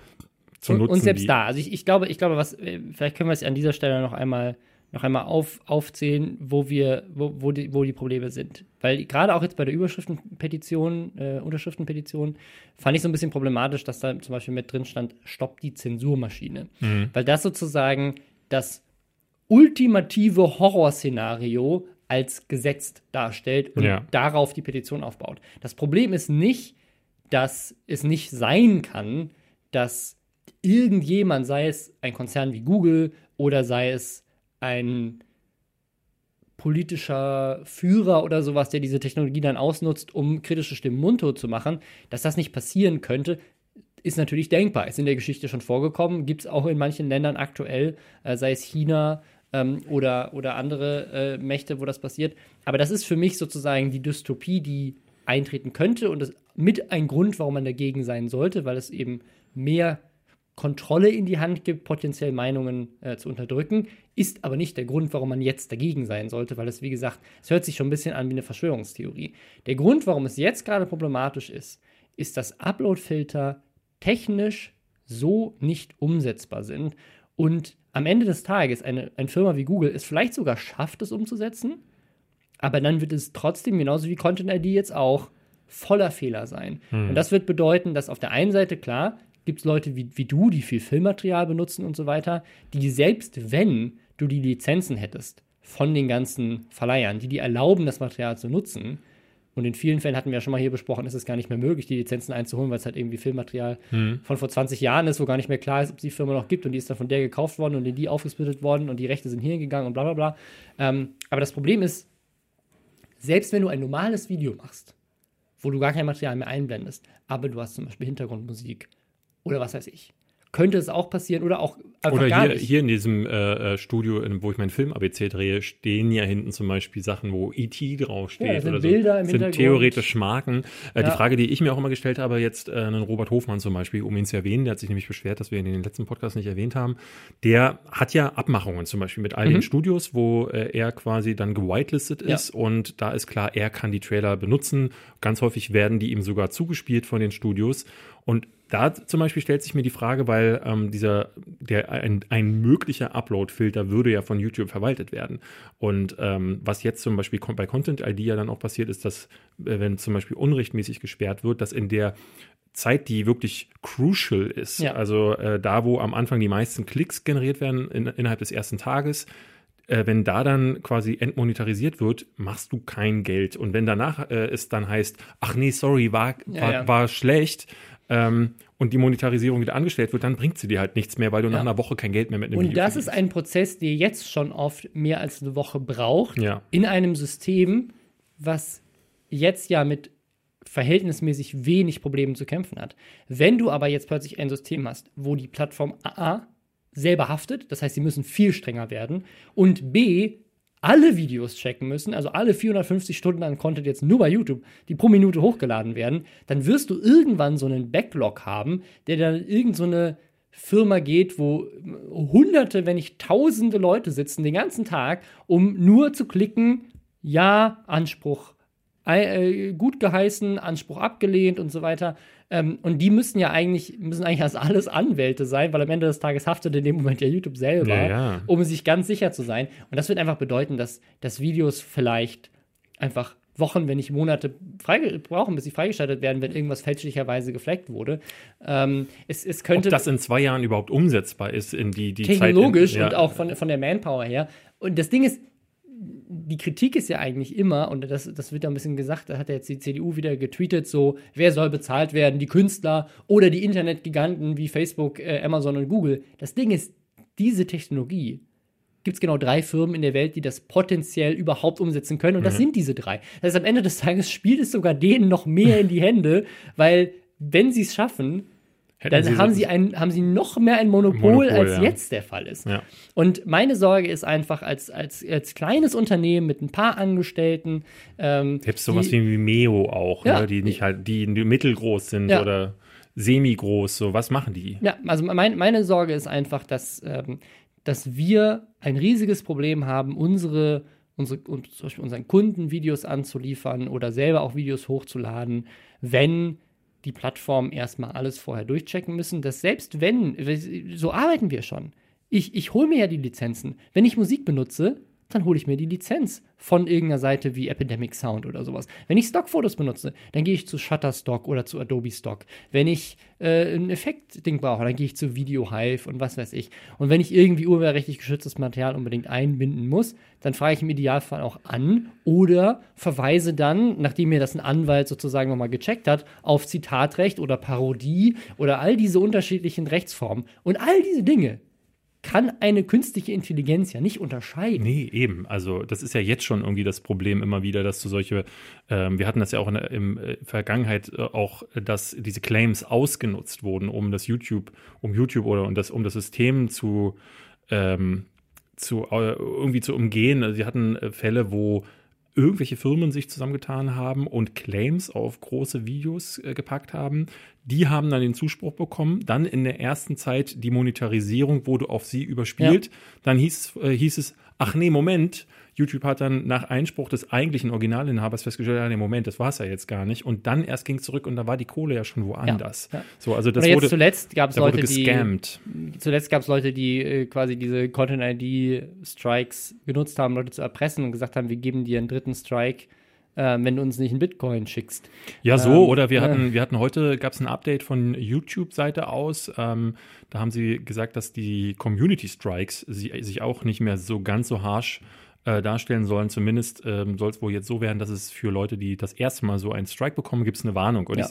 zu und, nutzen. und selbst da, also ich, ich glaube, ich glaube, was, vielleicht können wir es an dieser Stelle noch einmal, noch einmal auf, aufzählen, wo wir, wo, wo, die, wo die Probleme sind. Weil gerade auch jetzt bei der Überschriftenpetition, äh, Unterschriftenpetition, fand ich so ein bisschen problematisch, dass da zum Beispiel mit drin stand, stopp die Zensurmaschine. Mhm. Weil das sozusagen das ultimative Horrorszenario als gesetzt darstellt und Ja. darauf die Petition aufbaut. Das Problem ist nicht, dass es nicht sein kann, dass irgendjemand, sei es ein Konzern wie Google oder sei es ein politischer Führer oder sowas, der diese Technologie dann ausnutzt, um kritische Stimmen mundtot zu machen, dass das nicht passieren könnte, ist natürlich denkbar. Ist in der Geschichte schon vorgekommen, gibt es auch in manchen Ländern aktuell, äh, sei es China ähm, oder, oder andere äh, Mächte, wo das passiert. Aber das ist für mich sozusagen die Dystopie, die eintreten könnte und das mit ein Grund, warum man dagegen sein sollte, weil es eben mehr Kontrolle in die Hand gibt, potenziell Meinungen äh, zu unterdrücken, ist aber nicht der Grund, warum man jetzt dagegen sein sollte, weil es, wie gesagt, es hört sich schon ein bisschen an wie eine Verschwörungstheorie. Der Grund, warum es jetzt gerade problematisch ist, ist, dass Upload-Filter technisch so nicht umsetzbar sind und am Ende des Tages eine, eine Firma wie Google es vielleicht sogar schafft, es umzusetzen, aber dann wird es trotzdem, genauso wie Content ID jetzt auch, voller Fehler sein. Hm. Und das wird bedeuten, dass auf der einen Seite klar, gibt es Leute wie, wie du, die viel Filmmaterial benutzen und so weiter, die selbst wenn du die Lizenzen hättest von den ganzen Verleihern, die dir erlauben, das Material zu nutzen, und in vielen Fällen hatten wir ja schon mal hier besprochen, ist es gar nicht mehr möglich, die Lizenzen einzuholen, weil es halt irgendwie Filmmaterial mhm. von vor 20 Jahren ist, wo gar nicht mehr klar ist, ob es die Firma noch gibt und die ist dann von der gekauft worden und in die aufgesplittet worden und die Rechte sind hier gegangen und bla bla bla. Ähm, aber das Problem ist, selbst wenn du ein normales Video machst, wo du gar kein Material mehr einblendest, aber du hast zum Beispiel Hintergrundmusik oder was weiß ich. Könnte es auch passieren oder auch einfach Oder hier, hier in diesem äh, äh Studio, wo ich meinen Film ABC drehe, stehen ja hinten zum Beispiel Sachen, wo E.T. draufsteht ja, sind oder Bilder so. Im sind theoretisch Marken. Äh, ja. Die Frage, die ich mir auch immer gestellt habe, jetzt äh, einen Robert Hofmann zum Beispiel, um ihn zu erwähnen, der hat sich nämlich beschwert, dass wir ihn in den letzten Podcast nicht erwähnt haben. Der hat ja Abmachungen zum Beispiel mit all mhm. den Studios, wo äh, er quasi dann gewitelistet ist ja. und da ist klar, er kann die Trailer benutzen. Ganz häufig werden die ihm sogar zugespielt von den Studios. Und da zum Beispiel stellt sich mir die Frage, weil ähm, dieser, der, ein, ein möglicher Upload-Filter würde ja von YouTube verwaltet werden. Und ähm, was jetzt zum Beispiel bei Content ID ja dann auch passiert, ist, dass, äh, wenn zum Beispiel unrechtmäßig gesperrt wird, dass in der Zeit, die wirklich crucial ist, ja. also äh, da, wo am Anfang die meisten Klicks generiert werden in, innerhalb des ersten Tages, äh, wenn da dann quasi entmonetarisiert wird, machst du kein Geld. Und wenn danach äh, es dann heißt, ach nee, sorry, war, ja, war, ja. war schlecht, ähm, und die Monetarisierung wieder angestellt wird, dann bringt sie dir halt nichts mehr, weil du ja. nach einer Woche kein Geld mehr mit einem Und Video das verdienst. ist ein Prozess, der jetzt schon oft mehr als eine Woche braucht, ja. in einem System, was jetzt ja mit verhältnismäßig wenig Problemen zu kämpfen hat. Wenn du aber jetzt plötzlich ein System hast, wo die Plattform A selber haftet, das heißt, sie müssen viel strenger werden, und B alle Videos checken müssen, also alle 450 Stunden an Content jetzt nur bei YouTube, die pro Minute hochgeladen werden, dann wirst du irgendwann so einen Backlog haben, der dann irgend so Firma geht, wo hunderte, wenn nicht tausende Leute sitzen den ganzen Tag, um nur zu klicken, ja, Anspruch äh, gut geheißen, Anspruch abgelehnt und so weiter. Ähm, und die müssen ja eigentlich, müssen eigentlich als alles Anwälte sein, weil am Ende des Tages haftet in dem Moment ja YouTube selber, ja, ja. um sich ganz sicher zu sein. Und das wird einfach bedeuten, dass, dass Videos vielleicht einfach Wochen, wenn nicht Monate brauchen, bis sie freigeschaltet werden, wenn irgendwas fälschlicherweise gefleckt wurde. Ähm, es, es könnte Ob das in zwei Jahren überhaupt umsetzbar ist in die, die technologisch Zeit. In, ja. und auch von, von der Manpower her. Und das Ding ist, die Kritik ist ja eigentlich immer, und das, das wird ja ein bisschen gesagt, da hat ja jetzt die CDU wieder getweetet, so, wer soll bezahlt werden, die Künstler oder die Internetgiganten wie Facebook, äh, Amazon und Google. Das Ding ist, diese Technologie gibt es genau drei Firmen in der Welt, die das potenziell überhaupt umsetzen können, und mhm. das sind diese drei. Das heißt, am Ende des Tages spielt es sogar denen noch mehr in die Hände, weil wenn sie es schaffen, dann sie haben, sie ein, haben sie noch mehr ein Monopol, Monopol als ja. jetzt der Fall ist. Ja. Und meine Sorge ist einfach, als, als, als kleines Unternehmen mit ein paar Angestellten. Ähm, Selbst sowas die, wie Meo auch, ja, ne? die nicht halt, die mittelgroß sind oder semi-groß, so was machen die? Ja, also mein, meine Sorge ist einfach, dass, ähm, dass wir ein riesiges Problem haben, unsere, unsere zum Beispiel unseren Kunden Videos anzuliefern oder selber auch Videos hochzuladen, wenn die Plattformen erstmal alles vorher durchchecken müssen, dass selbst wenn, so arbeiten wir schon. Ich, ich hole mir ja die Lizenzen. Wenn ich Musik benutze, dann hole ich mir die Lizenz von irgendeiner Seite wie Epidemic Sound oder sowas. Wenn ich Stockfotos benutze, dann gehe ich zu Shutterstock oder zu Adobe Stock. Wenn ich äh, ein Effektding brauche, dann gehe ich zu Video Hive und was weiß ich. Und wenn ich irgendwie urheberrechtlich geschütztes Material unbedingt einbinden muss, dann frage ich im Idealfall auch an oder verweise dann, nachdem mir das ein Anwalt sozusagen nochmal gecheckt hat, auf Zitatrecht oder Parodie oder all diese unterschiedlichen Rechtsformen. Und all diese Dinge kann eine künstliche Intelligenz ja nicht unterscheiden. Nee, eben. Also das ist ja jetzt schon irgendwie das Problem immer wieder, dass du solche, ähm, wir hatten das ja auch in der im, äh, Vergangenheit äh, auch, dass diese Claims ausgenutzt wurden, um das YouTube, um YouTube oder um das, um das System zu, ähm, zu äh, irgendwie zu umgehen. Also sie hatten äh, Fälle, wo irgendwelche Firmen sich zusammengetan haben und Claims auf große Videos äh, gepackt haben. Die haben dann den Zuspruch bekommen. Dann in der ersten Zeit die Monetarisierung wurde auf sie überspielt. Ja. Dann hieß, äh, hieß es, ach nee, Moment, YouTube hat dann nach Einspruch des eigentlichen Originalinhabers festgestellt, ja, nee, Moment, das war es ja jetzt gar nicht. Und dann erst ging es zurück und da war die Kohle ja schon woanders. Ja, ja. So, also das wurde, zuletzt gab es Leute, gescammt. die zuletzt gab es Leute, die äh, quasi diese Content-ID-Strikes genutzt haben, Leute zu erpressen und gesagt haben, wir geben dir einen dritten Strike. Äh, wenn du uns nicht einen Bitcoin schickst. Ja, so, ähm, oder wir hatten, wir hatten heute, gab es ein Update von YouTube-Seite aus. Ähm, da haben sie gesagt, dass die Community Strikes sie, sich auch nicht mehr so ganz so harsh äh, darstellen sollen. Zumindest ähm, soll es wohl jetzt so werden, dass es für Leute, die das erste Mal so einen Strike bekommen, gibt es eine Warnung. Und ja.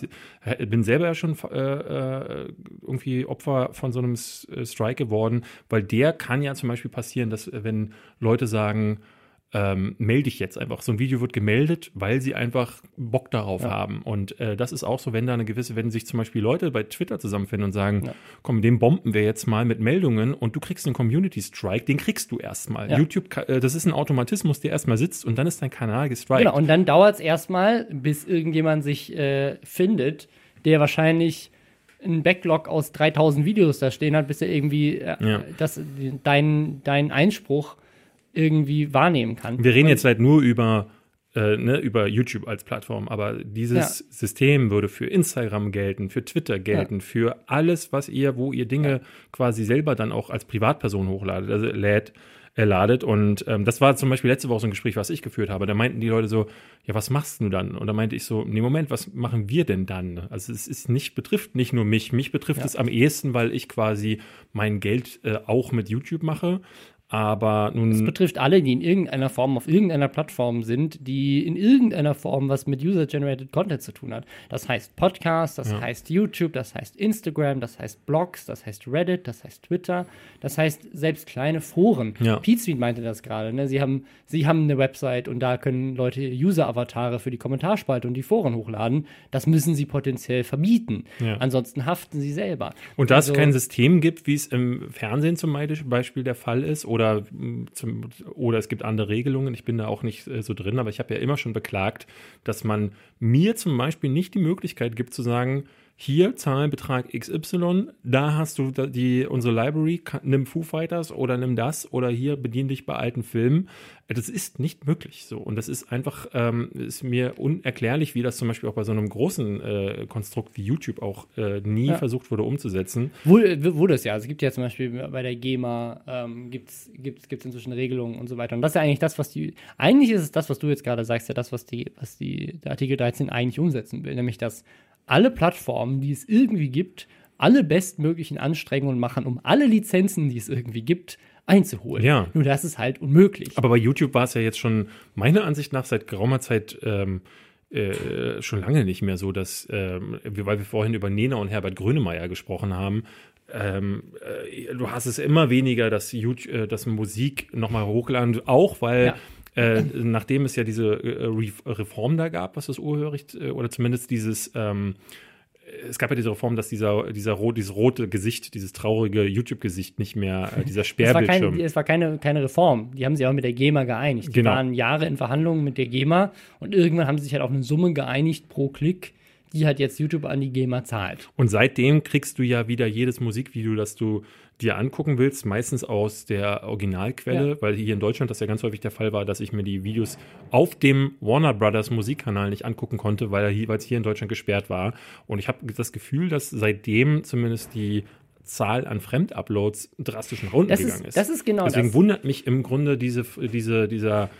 ich bin selber ja schon äh, äh, irgendwie Opfer von so einem äh, Strike geworden, weil der kann ja zum Beispiel passieren, dass äh, wenn Leute sagen, ähm, melde ich jetzt einfach. So ein Video wird gemeldet, weil sie einfach Bock darauf ja. haben. Und äh, das ist auch so, wenn da eine gewisse, wenn sich zum Beispiel Leute bei Twitter zusammenfinden und sagen, ja. komm, den bomben wir jetzt mal mit Meldungen und du kriegst einen Community Strike, den kriegst du erstmal. Ja. YouTube, äh, das ist ein Automatismus, der erstmal sitzt und dann ist dein Kanal gestrikt. Genau, und dann dauert es erstmal, bis irgendjemand sich äh, findet, der wahrscheinlich einen Backlog aus 3000 Videos da stehen hat, bis er irgendwie äh, das, dein, dein Einspruch irgendwie wahrnehmen kann. Wir reden jetzt halt nur über, äh, ne, über YouTube als Plattform, aber dieses ja. System würde für Instagram gelten, für Twitter gelten, ja. für alles, was ihr, wo ihr Dinge ja. quasi selber dann auch als Privatperson hochladet, also lädt, äh, ladet. Und ähm, das war zum Beispiel letzte Woche so ein Gespräch, was ich geführt habe. Da meinten die Leute so, ja, was machst du dann? Und da meinte ich so, nee, Moment, was machen wir denn dann? Also es ist nicht, betrifft nicht nur mich, mich betrifft es am ehesten, weil ich quasi mein Geld äh, auch mit YouTube mache. Aber nun. Es betrifft alle, die in irgendeiner Form auf irgendeiner Plattform sind, die in irgendeiner Form was mit User-Generated Content zu tun hat. Das heißt Podcast, das ja. heißt YouTube, das heißt Instagram, das heißt Blogs, das heißt Reddit, das heißt Twitter, das heißt selbst kleine Foren. Ja. Pete meinte das gerade. Ne? Sie, haben, sie haben eine Website und da können Leute User-Avatare für die Kommentarspalte und die Foren hochladen. Das müssen sie potenziell verbieten. Ja. Ansonsten haften sie selber. Und da also, es kein System gibt, wie es im Fernsehen zum Beispiel der Fall ist, oder, mm, zum, oder es gibt andere Regelungen. Ich bin da auch nicht äh, so drin, aber ich habe ja immer schon beklagt, dass man mir zum Beispiel nicht die Möglichkeit gibt zu sagen, hier Zahlenbetrag XY, da hast du die, unsere Library, nimm Foo Fighters oder nimm das oder hier bedien dich bei alten Filmen. Das ist nicht möglich so. Und das ist einfach, ähm, ist mir unerklärlich, wie das zum Beispiel auch bei so einem großen äh, Konstrukt wie YouTube auch äh, nie ja. versucht wurde umzusetzen. Wurde, wurde es ja. Also es gibt ja zum Beispiel bei der GEMA ähm, gibt es gibt's, gibt's inzwischen Regelungen und so weiter. Und das ist ja eigentlich das, was die, eigentlich ist es das, was du jetzt gerade sagst, ja das, was die, was die, der Artikel 13 eigentlich umsetzen will, nämlich dass alle Plattformen, die es irgendwie gibt, alle bestmöglichen Anstrengungen machen, um alle Lizenzen, die es irgendwie gibt, einzuholen. Ja. Nur das ist halt unmöglich. Aber bei YouTube war es ja jetzt schon meiner Ansicht nach seit geraumer Zeit ähm, äh, schon lange nicht mehr so, dass, ähm, weil wir vorhin über Nena und Herbert Grönemeyer gesprochen haben, ähm, äh, du hast es immer weniger, dass, YouTube, äh, dass Musik nochmal hochladen, auch weil ja. Äh, nachdem es ja diese äh, Reform da gab, was das Urheberrecht, äh, oder zumindest dieses, ähm, es gab ja diese Reform, dass dieser, dieser dieses rote Gesicht, dieses traurige YouTube-Gesicht nicht mehr, äh, dieser Sperrbildschirm. Es war, kein, es war keine, keine Reform. Die haben sich auch mit der GEMA geeinigt. Die genau. waren Jahre in Verhandlungen mit der GEMA und irgendwann haben sie sich halt auf eine Summe geeinigt pro Klick, die halt jetzt YouTube an die GEMA zahlt. Und seitdem kriegst du ja wieder jedes Musikvideo, das du dir angucken willst, meistens aus der Originalquelle, ja. weil hier in Deutschland das ja ganz häufig der Fall war, dass ich mir die Videos auf dem Warner Brothers Musikkanal nicht angucken konnte, weil es hier in Deutschland gesperrt war. Und ich habe das Gefühl, dass seitdem zumindest die Zahl an Fremduploads drastisch nach unten Das gegangen ist, ist. das ist genau Deswegen das. wundert mich im Grunde diese, diese, dieser,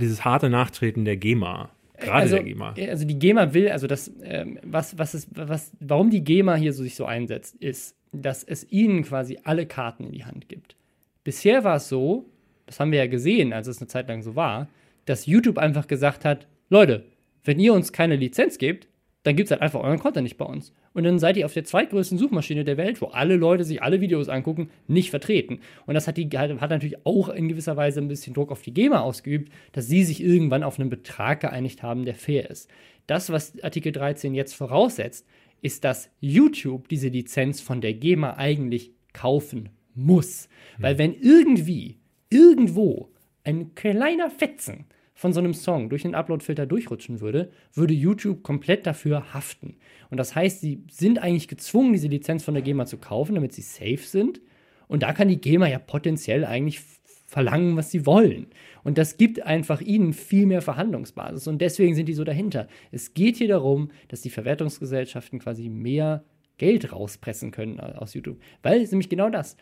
dieses harte Nachtreten der GEMA. Gerade also, der GEMA. Also die GEMA will, also das, ähm, was, was ist, was, warum die GEMA hier so, sich so einsetzt, ist, dass es ihnen quasi alle Karten in die Hand gibt. Bisher war es so, das haben wir ja gesehen, als es eine Zeit lang so war, dass YouTube einfach gesagt hat, Leute, wenn ihr uns keine Lizenz gebt, dann gibt es halt einfach euren Content nicht bei uns. Und dann seid ihr auf der zweitgrößten Suchmaschine der Welt, wo alle Leute sich alle Videos angucken, nicht vertreten. Und das hat, die, hat, natürlich auch in gewisser Weise ein bisschen Druck auf die GEMA ausgeübt, dass sie sich irgendwann auf einen Betrag geeinigt haben, der fair ist. Das, was Artikel 13 jetzt voraussetzt, ist, dass YouTube diese Lizenz von der GEMA eigentlich kaufen muss. Weil wenn irgendwie, irgendwo ein kleiner Fetzen von so einem Song durch den Upload-Filter durchrutschen würde, würde YouTube komplett dafür haften. Und das heißt, sie sind eigentlich gezwungen, diese Lizenz von der GEMA zu kaufen, damit sie safe sind. Und da kann die GEMA ja potenziell eigentlich verlangen, was sie wollen. Und das gibt einfach ihnen viel mehr Verhandlungsbasis. Und deswegen sind die so dahinter. Es geht hier darum, dass die Verwertungsgesellschaften quasi mehr Geld rauspressen können aus YouTube. Weil es nämlich genau das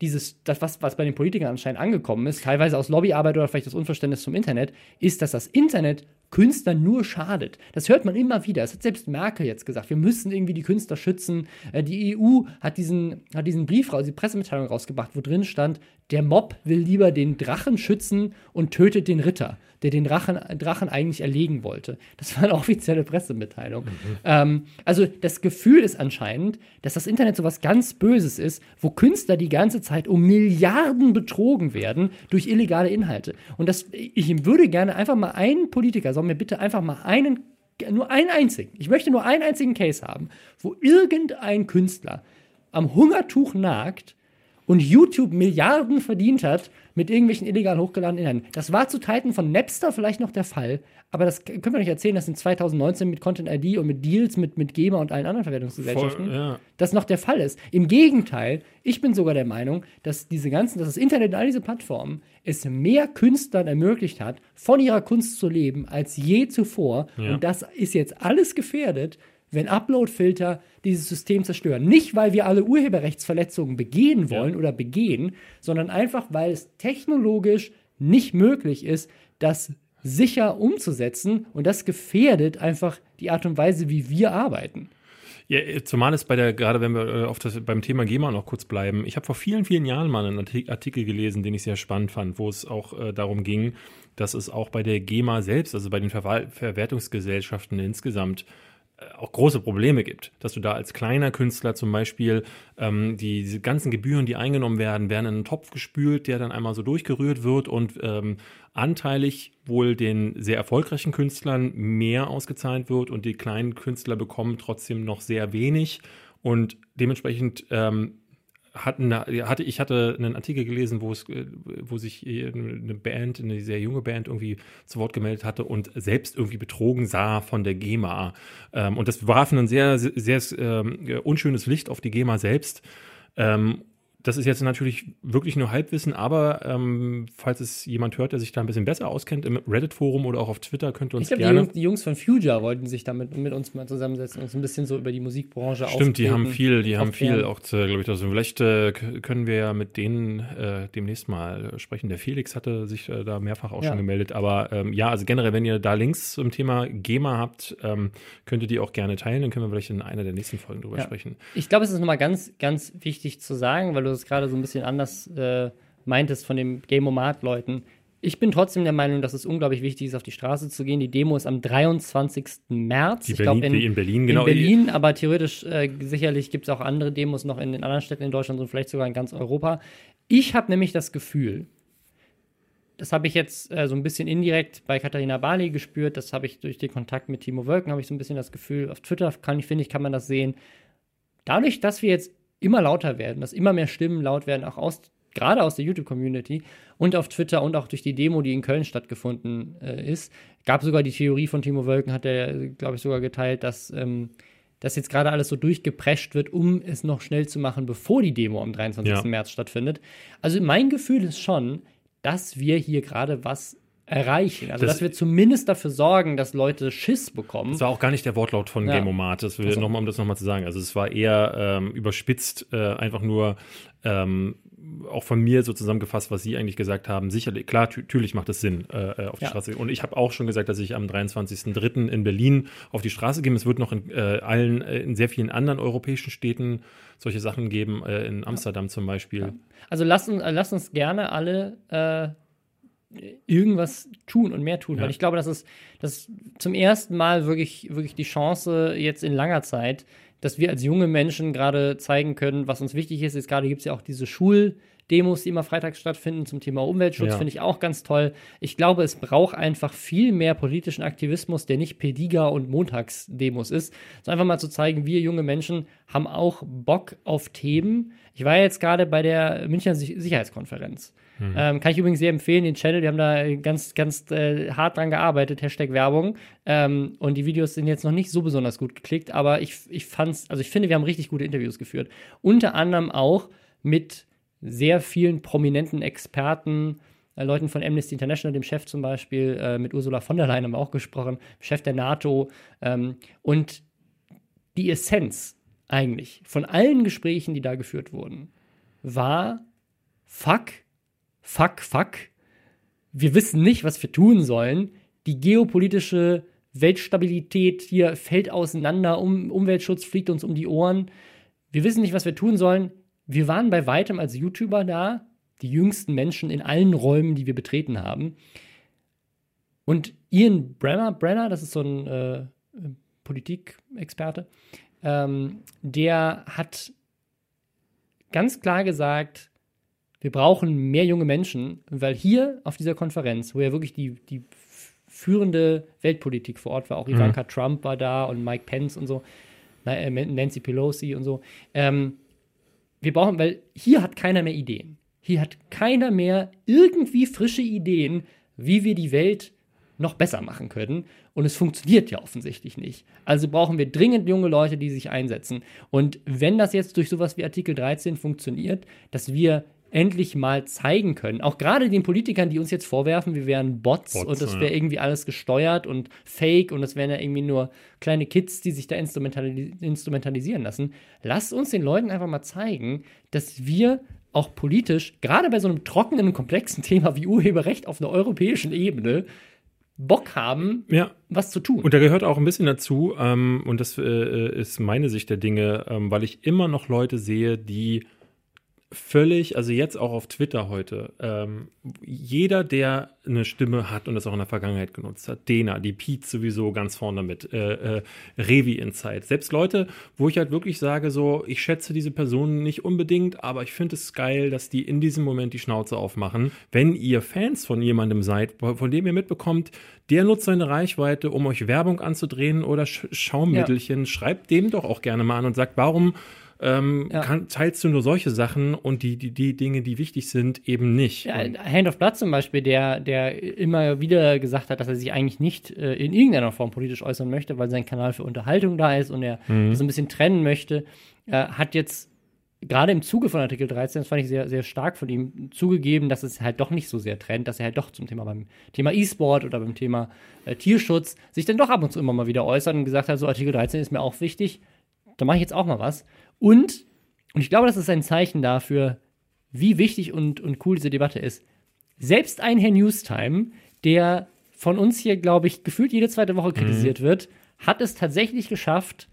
dieses, das, was, was bei den Politikern anscheinend angekommen ist, teilweise aus Lobbyarbeit oder vielleicht aus Unverständnis zum Internet, ist, dass das Internet Künstlern nur schadet. Das hört man immer wieder. Das hat selbst Merkel jetzt gesagt. Wir müssen irgendwie die Künstler schützen. Äh, Die EU hat diesen, hat diesen Brief raus, die Pressemitteilung rausgebracht, wo drin stand, der Mob will lieber den Drachen schützen und tötet den Ritter, der den Drachen, Drachen eigentlich erlegen wollte. Das war eine offizielle Pressemitteilung. Ähm, also das Gefühl ist anscheinend, dass das Internet so was ganz Böses ist, wo Künstler die ganze Zeit um Milliarden betrogen werden durch illegale Inhalte. Und das, ich würde gerne einfach mal einen Politiker, soll mir bitte einfach mal einen, nur einen einzigen, ich möchte nur einen einzigen Case haben, wo irgendein Künstler am Hungertuch nagt und YouTube Milliarden verdient hat mit irgendwelchen illegal hochgeladenen Inhalten. Das war zu Zeiten von Napster vielleicht noch der Fall, aber das können wir nicht erzählen, dass in 2019 mit Content ID und mit Deals mit, mit GEMA und allen anderen Verwertungsgesellschaften Voll, ja. das noch der Fall ist. Im Gegenteil, ich bin sogar der Meinung, dass diese ganzen, dass das Internet und all diese Plattformen es mehr Künstlern ermöglicht hat, von ihrer Kunst zu leben, als je zuvor. Ja. Und das ist jetzt alles gefährdet, wenn Upload-Filter dieses System zerstören. Nicht, weil wir alle Urheberrechtsverletzungen begehen wollen oder begehen, sondern einfach, weil es technologisch nicht möglich ist, das sicher umzusetzen und das gefährdet einfach die Art und Weise, wie wir arbeiten. Ja, zumal es bei der, gerade wenn wir äh, auf das, beim Thema GEMA noch kurz bleiben, ich habe vor vielen, vielen Jahren mal einen Artik- Artikel gelesen, den ich sehr spannend fand, wo es auch äh, darum ging, dass es auch bei der GEMA selbst, also bei den Verwal Verwertungsgesellschaften insgesamt, auch große Probleme gibt. Dass du da als kleiner Künstler zum Beispiel ähm, die, diese ganzen Gebühren, die eingenommen werden, werden in einen Topf gespült, der dann einmal so durchgerührt wird und ähm, anteilig wohl den sehr erfolgreichen Künstlern mehr ausgezahlt wird und die kleinen Künstler bekommen trotzdem noch sehr wenig und dementsprechend ähm, hatten, hatte ich hatte einen Artikel gelesen, wo es, äh, wo sich eine Band, eine sehr junge Band irgendwie zu Wort gemeldet hatte und selbst irgendwie betrogen sah von der GEMA. Ähm, und das warf ein sehr, sehr, sehr ähm, unschönes Licht auf die GEMA selbst. Ähm, das ist jetzt natürlich wirklich nur Halbwissen, aber ähm, falls es jemand hört, der sich da ein bisschen besser auskennt im Reddit-Forum oder auch auf Twitter, könnt ihr uns Ich glaube, die, gerne. Jungs- die Jungs von Future wollten sich damit mit uns mal zusammensetzen und so ein bisschen so über die Musikbranche Stimmt, die haben viel, die haben viel auch, glaube ich, das. Vielleicht äh, können wir ja mit denen äh, demnächst mal äh, sprechen. Der Felix hatte sich äh, da mehrfach auch Ja. schon gemeldet. Aber ähm, ja, also generell, wenn ihr da Links zum Thema GEMA habt, ähm, könnt ihr die auch gerne teilen. Dann können wir vielleicht in einer der nächsten Folgen drüber Ja. sprechen. Ich glaube, es ist nochmal ganz, ganz wichtig zu sagen, weil du das gerade so ein bisschen anders äh, meintest von den Gamomat-Leuten. Ich bin trotzdem der Meinung, dass es unglaublich wichtig ist, auf die Straße zu gehen. Die Demo ist am 23. März. Die ich Berlin, die in Berlin, genau. In Berlin, aber theoretisch äh, sicherlich gibt es auch andere Demos noch in den anderen Städten in Deutschland und vielleicht sogar in ganz Europa. Ich habe nämlich das Gefühl, das habe ich jetzt äh, so ein bisschen indirekt bei Katharina Barley gespürt, das habe ich durch den Kontakt mit Timo Wölken, habe ich so ein bisschen das Gefühl, auf Twitter kann ich, finde ich, kann man das sehen. Dadurch, dass wir jetzt immer lauter werden, dass immer mehr Stimmen laut werden, auch aus, gerade aus der YouTube-Community und auf Twitter und auch durch die Demo, die in Köln stattgefunden äh, ist, gab sogar die Theorie von Timo Wölken, hat er, glaube ich, sogar geteilt, dass ähm, das jetzt gerade alles so durchgeprescht wird, um es noch schnell zu machen, bevor die Demo am 23. Ja. März stattfindet. Also mein Gefühl ist schon, dass wir hier gerade was erreichen. Also, Das- dass wir zumindest dafür sorgen, dass Leute Schiss bekommen. Das war auch gar nicht der Wortlaut von Ja. Das will Also- noch mal, um das nochmal zu sagen. Also es war eher ähm, überspitzt, äh, einfach nur ähm, auch von mir so zusammengefasst, was Sie eigentlich gesagt haben. Sicherlich, klar, tü- natürlich macht es Sinn, äh, auf die Ja. Straße. Und ich habe auch schon gesagt, dass ich am 23.03. in Berlin auf die Straße gehe. Es wird noch in äh, allen, äh, in sehr vielen anderen europäischen Städten solche Sachen geben, äh, in Amsterdam zum Beispiel. Also lass uns, äh, lass uns gerne alle äh, irgendwas tun und mehr tun, Ja. weil ich glaube, das ist das zum ersten Mal wirklich, wirklich die Chance jetzt in langer Zeit, dass wir als junge Menschen gerade zeigen können, was uns wichtig ist. Jetzt gerade gibt es ja auch diese Schuldemos, die immer freitags stattfinden zum Thema Umweltschutz, Ja. finde ich auch ganz toll. Ich glaube, es braucht einfach viel mehr politischen Aktivismus, der nicht Pediga und Montagsdemos ist, sondern einfach mal zu zeigen, wir junge Menschen haben auch Bock auf Themen. Ich war jetzt gerade bei der Münchner Sich- Sicherheitskonferenz. Ähm, kann ich übrigens sehr empfehlen, den Channel, die haben da ganz, ganz äh, hart dran gearbeitet, Hashtag Werbung. Ähm, und die Videos sind jetzt noch nicht so besonders gut geklickt, aber ich, ich fand's, also ich finde, wir haben richtig gute Interviews geführt. Unter anderem auch mit sehr vielen prominenten Experten, äh, Leuten von Amnesty International, dem Chef zum Beispiel, äh, mit Ursula von der Leyen haben wir auch gesprochen, Chef der NATO. Ähm, und die Essenz eigentlich von allen Gesprächen, die da geführt wurden, war fuck, fuck, fuck. Wir wissen nicht, was wir tun sollen. Die geopolitische Weltstabilität hier fällt auseinander, um, Umweltschutz fliegt uns um die Ohren. Wir wissen nicht, was wir tun sollen. Wir waren bei weitem als YouTuber da, die jüngsten Menschen in allen Räumen, die wir betreten haben. Und Ian Brenner, Brenner das ist so ein äh, Politikexperte, ähm, der hat ganz klar gesagt, wir brauchen mehr junge Menschen, weil hier auf dieser Konferenz, wo ja wirklich die, die führende Weltpolitik vor Ort war, auch Ivanka Trump war da und Mike Pence und so, äh, Nancy Pelosi und so, ähm, wir brauchen, weil hier hat keiner mehr Ideen. Hier hat keiner mehr irgendwie frische Ideen, wie wir die Welt noch besser machen können. Und es funktioniert ja offensichtlich nicht. Also brauchen wir dringend junge Leute, die sich einsetzen. Und wenn das jetzt durch sowas wie Artikel 13 funktioniert, dass wir endlich mal zeigen können, auch gerade den Politikern, die uns jetzt vorwerfen, wir wären Bots, Bots, und das ja. wäre irgendwie alles gesteuert und fake und das wären ja irgendwie nur kleine Kids, die sich da instrumentali instrumentalisieren lassen. Lasst uns den Leuten einfach mal zeigen, dass wir auch politisch, gerade bei so einem trockenen und komplexen Thema wie Urheberrecht auf einer europäischen Ebene, Bock haben, Ja, was zu tun. Und da gehört auch ein bisschen dazu, ähm, und das äh, ist meine Sicht der Dinge, ähm, weil ich immer noch Leute sehe, die völlig, also jetzt auch auf Twitter heute, ähm, jeder, der eine Stimme hat und das auch in der Vergangenheit genutzt hat, Dena, die Pete sowieso ganz vorne mit, äh, äh, Revi Insight, selbst Leute, wo ich halt wirklich sage, so, ich schätze diese Personen nicht unbedingt, aber ich finde es geil, dass die in diesem Moment die Schnauze aufmachen. Wenn ihr Fans von jemandem seid, von dem ihr mitbekommt, der nutzt seine Reichweite, um euch Werbung anzudrehen oder Sch Schaummittelchen, schreibt dem doch auch gerne mal an und sagt, warum ähm, Ja. kann, teilst du nur solche Sachen und die, die, die Dinge, die wichtig sind, eben nicht. Ja, Hand of Blood zum Beispiel, der, der immer wieder gesagt hat, dass er sich eigentlich nicht äh, in irgendeiner Form politisch äußern möchte, weil sein Kanal für Unterhaltung da ist und er Mhm. das ein bisschen trennen möchte, äh, hat jetzt gerade im Zuge von Artikel 13, das fand ich sehr, sehr stark von ihm, zugegeben, dass es halt doch nicht so sehr trennt, dass er halt doch zum Thema beim Thema E-Sport oder beim Thema äh, Tierschutz sich dann doch ab und zu immer mal wieder äußert und gesagt hat, so Artikel 13 ist mir auch wichtig, da mache ich jetzt auch mal was. Und, und ich glaube, das ist ein Zeichen dafür, wie wichtig und, und cool diese Debatte ist. Selbst ein Herr Newstime, der von uns hier, glaube ich, gefühlt jede zweite Woche kritisiert wird, hat es tatsächlich geschafft,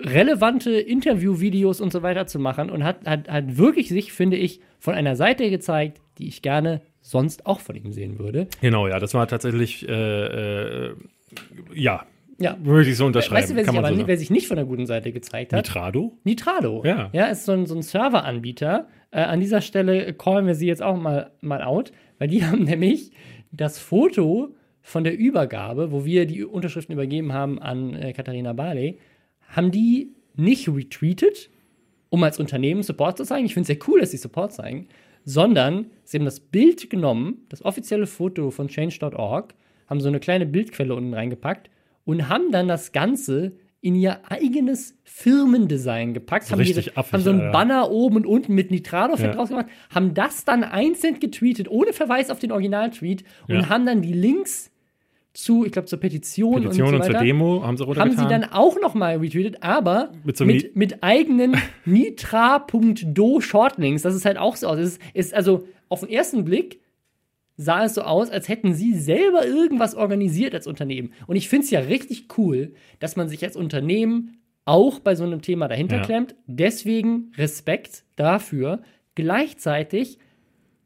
relevante Interviewvideos und so weiter zu machen und hat, hat, hat wirklich sich, finde ich, von einer Seite gezeigt, die ich gerne sonst auch von ihm sehen würde. Genau, ja, das war tatsächlich, äh, äh, ja, Ja. würde ich so unterschreiben. Weißt du, wer sich, aber, so wer sich nicht von der guten Seite gezeigt hat? Nitrado? Nitrado. Ja. Ja, ist so ein, so ein Serveranbieter. Äh, an dieser Stelle callen wir sie jetzt auch mal, mal out, weil die haben nämlich das Foto von der Übergabe, wo wir die Unterschriften übergeben haben an äh, Katharina Barley, haben die nicht retweetet, um als Unternehmen Support zu zeigen. Ich finde es sehr cool, dass sie Support zeigen, sondern sie haben das Bild genommen, das offizielle Foto von change.org, haben so eine kleine Bildquelle unten reingepackt und haben dann das Ganze in ihr eigenes Firmendesign gepackt, haben, ihre, affig, haben so ein Alter. Banner oben und unten mit Nitrado-Fett Ja. draus gemacht, haben das dann einzeln getweetet, ohne Verweis auf den Originaltweet und Ja. haben dann die Links zu, ich glaube, zur Petition, Petition und und, so zur weiter, Demo haben sie haben sie dann auch noch mal retweetet, aber Mit mit, so mit, Ni- eigenen nitra.do Shortlinks. Das ist halt auch so aus. Es ist, ist also auf den ersten Blick sah es so aus, als hätten sie selber irgendwas organisiert als Unternehmen. Und ich finde es ja richtig cool, dass man sich als Unternehmen auch bei so einem Thema dahinter Ja. klemmt. Deswegen Respekt dafür. Gleichzeitig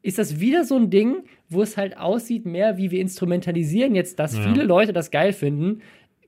ist das wieder so ein Ding, wo es halt aussieht, mehr wie wir instrumentalisieren jetzt, dass Ja. viele Leute das geil finden,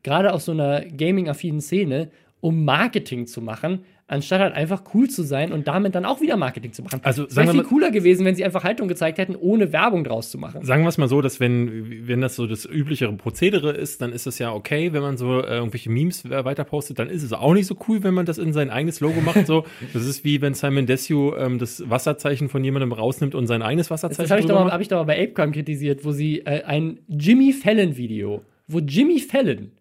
gerade aus so einer gaming-affinen Szene, um Marketing zu machen, anstatt halt einfach cool zu sein und damit dann auch wieder Marketing zu machen. Also, es wäre viel cooler gewesen, wenn sie einfach Haltung gezeigt hätten, ohne Werbung draus zu machen. Sagen wir es mal so, dass wenn, wenn das so das üblichere Prozedere ist, dann ist es ja okay, wenn man so äh, irgendwelche Memes äh, weiter postet, dann ist es auch nicht so cool, wenn man das in sein eigenes Logo macht. So, das ist wie wenn Simon Desue ähm, das Wasserzeichen von jemandem rausnimmt und sein eigenes Wasserzeichen Das habe ich, mal- hab ich doch mal bei Apecrime kritisiert, wo sie äh, ein Jimmy Fallon-Video, wo Jimmy Fallon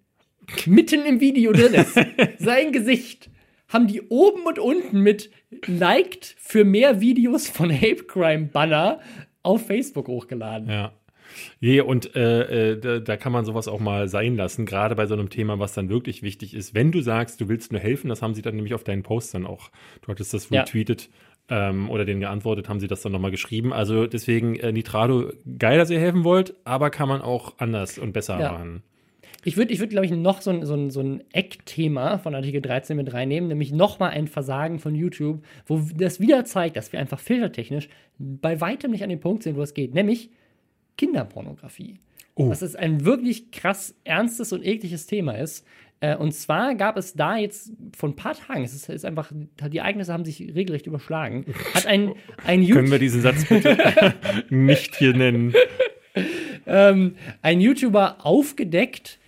mitten im Video drin ist, sein Gesicht, haben die oben und unten mit liked für mehr Videos von Apecrime Banner auf Facebook hochgeladen. Ja. Je, und äh, äh, da, da kann man sowas auch mal sein lassen, gerade bei so einem Thema, was dann wirklich wichtig ist. Wenn du sagst, du willst nur helfen, das haben sie dann nämlich auf deinen Post dann auch, du hattest das Ja. retweetet ähm, oder denen geantwortet, haben sie das dann nochmal geschrieben. Also deswegen, äh, Nitrado, geil, dass ihr helfen wollt, aber kann man auch anders und besser Ja. machen. Ich würde, ich würd, glaube ich, noch so ein, so, ein, so ein Eckthema von Artikel 13 mit reinnehmen, nämlich nochmal ein Versagen von YouTube, wo das wieder zeigt, dass wir einfach filtertechnisch bei weitem nicht an den Punkt sind, wo es geht, nämlich Kinderpornografie. Oh. Das ist ein wirklich krass ernstes und ekliges Thema ist. Äh, Und zwar gab es da jetzt vor ein paar Tagen, es ist, ist einfach, die Ereignisse haben sich regelrecht überschlagen, hat ein, ein YouTube. Können wir diesen Satz bitte nicht hier nennen? ähm, ein YouTuber aufgedeckt,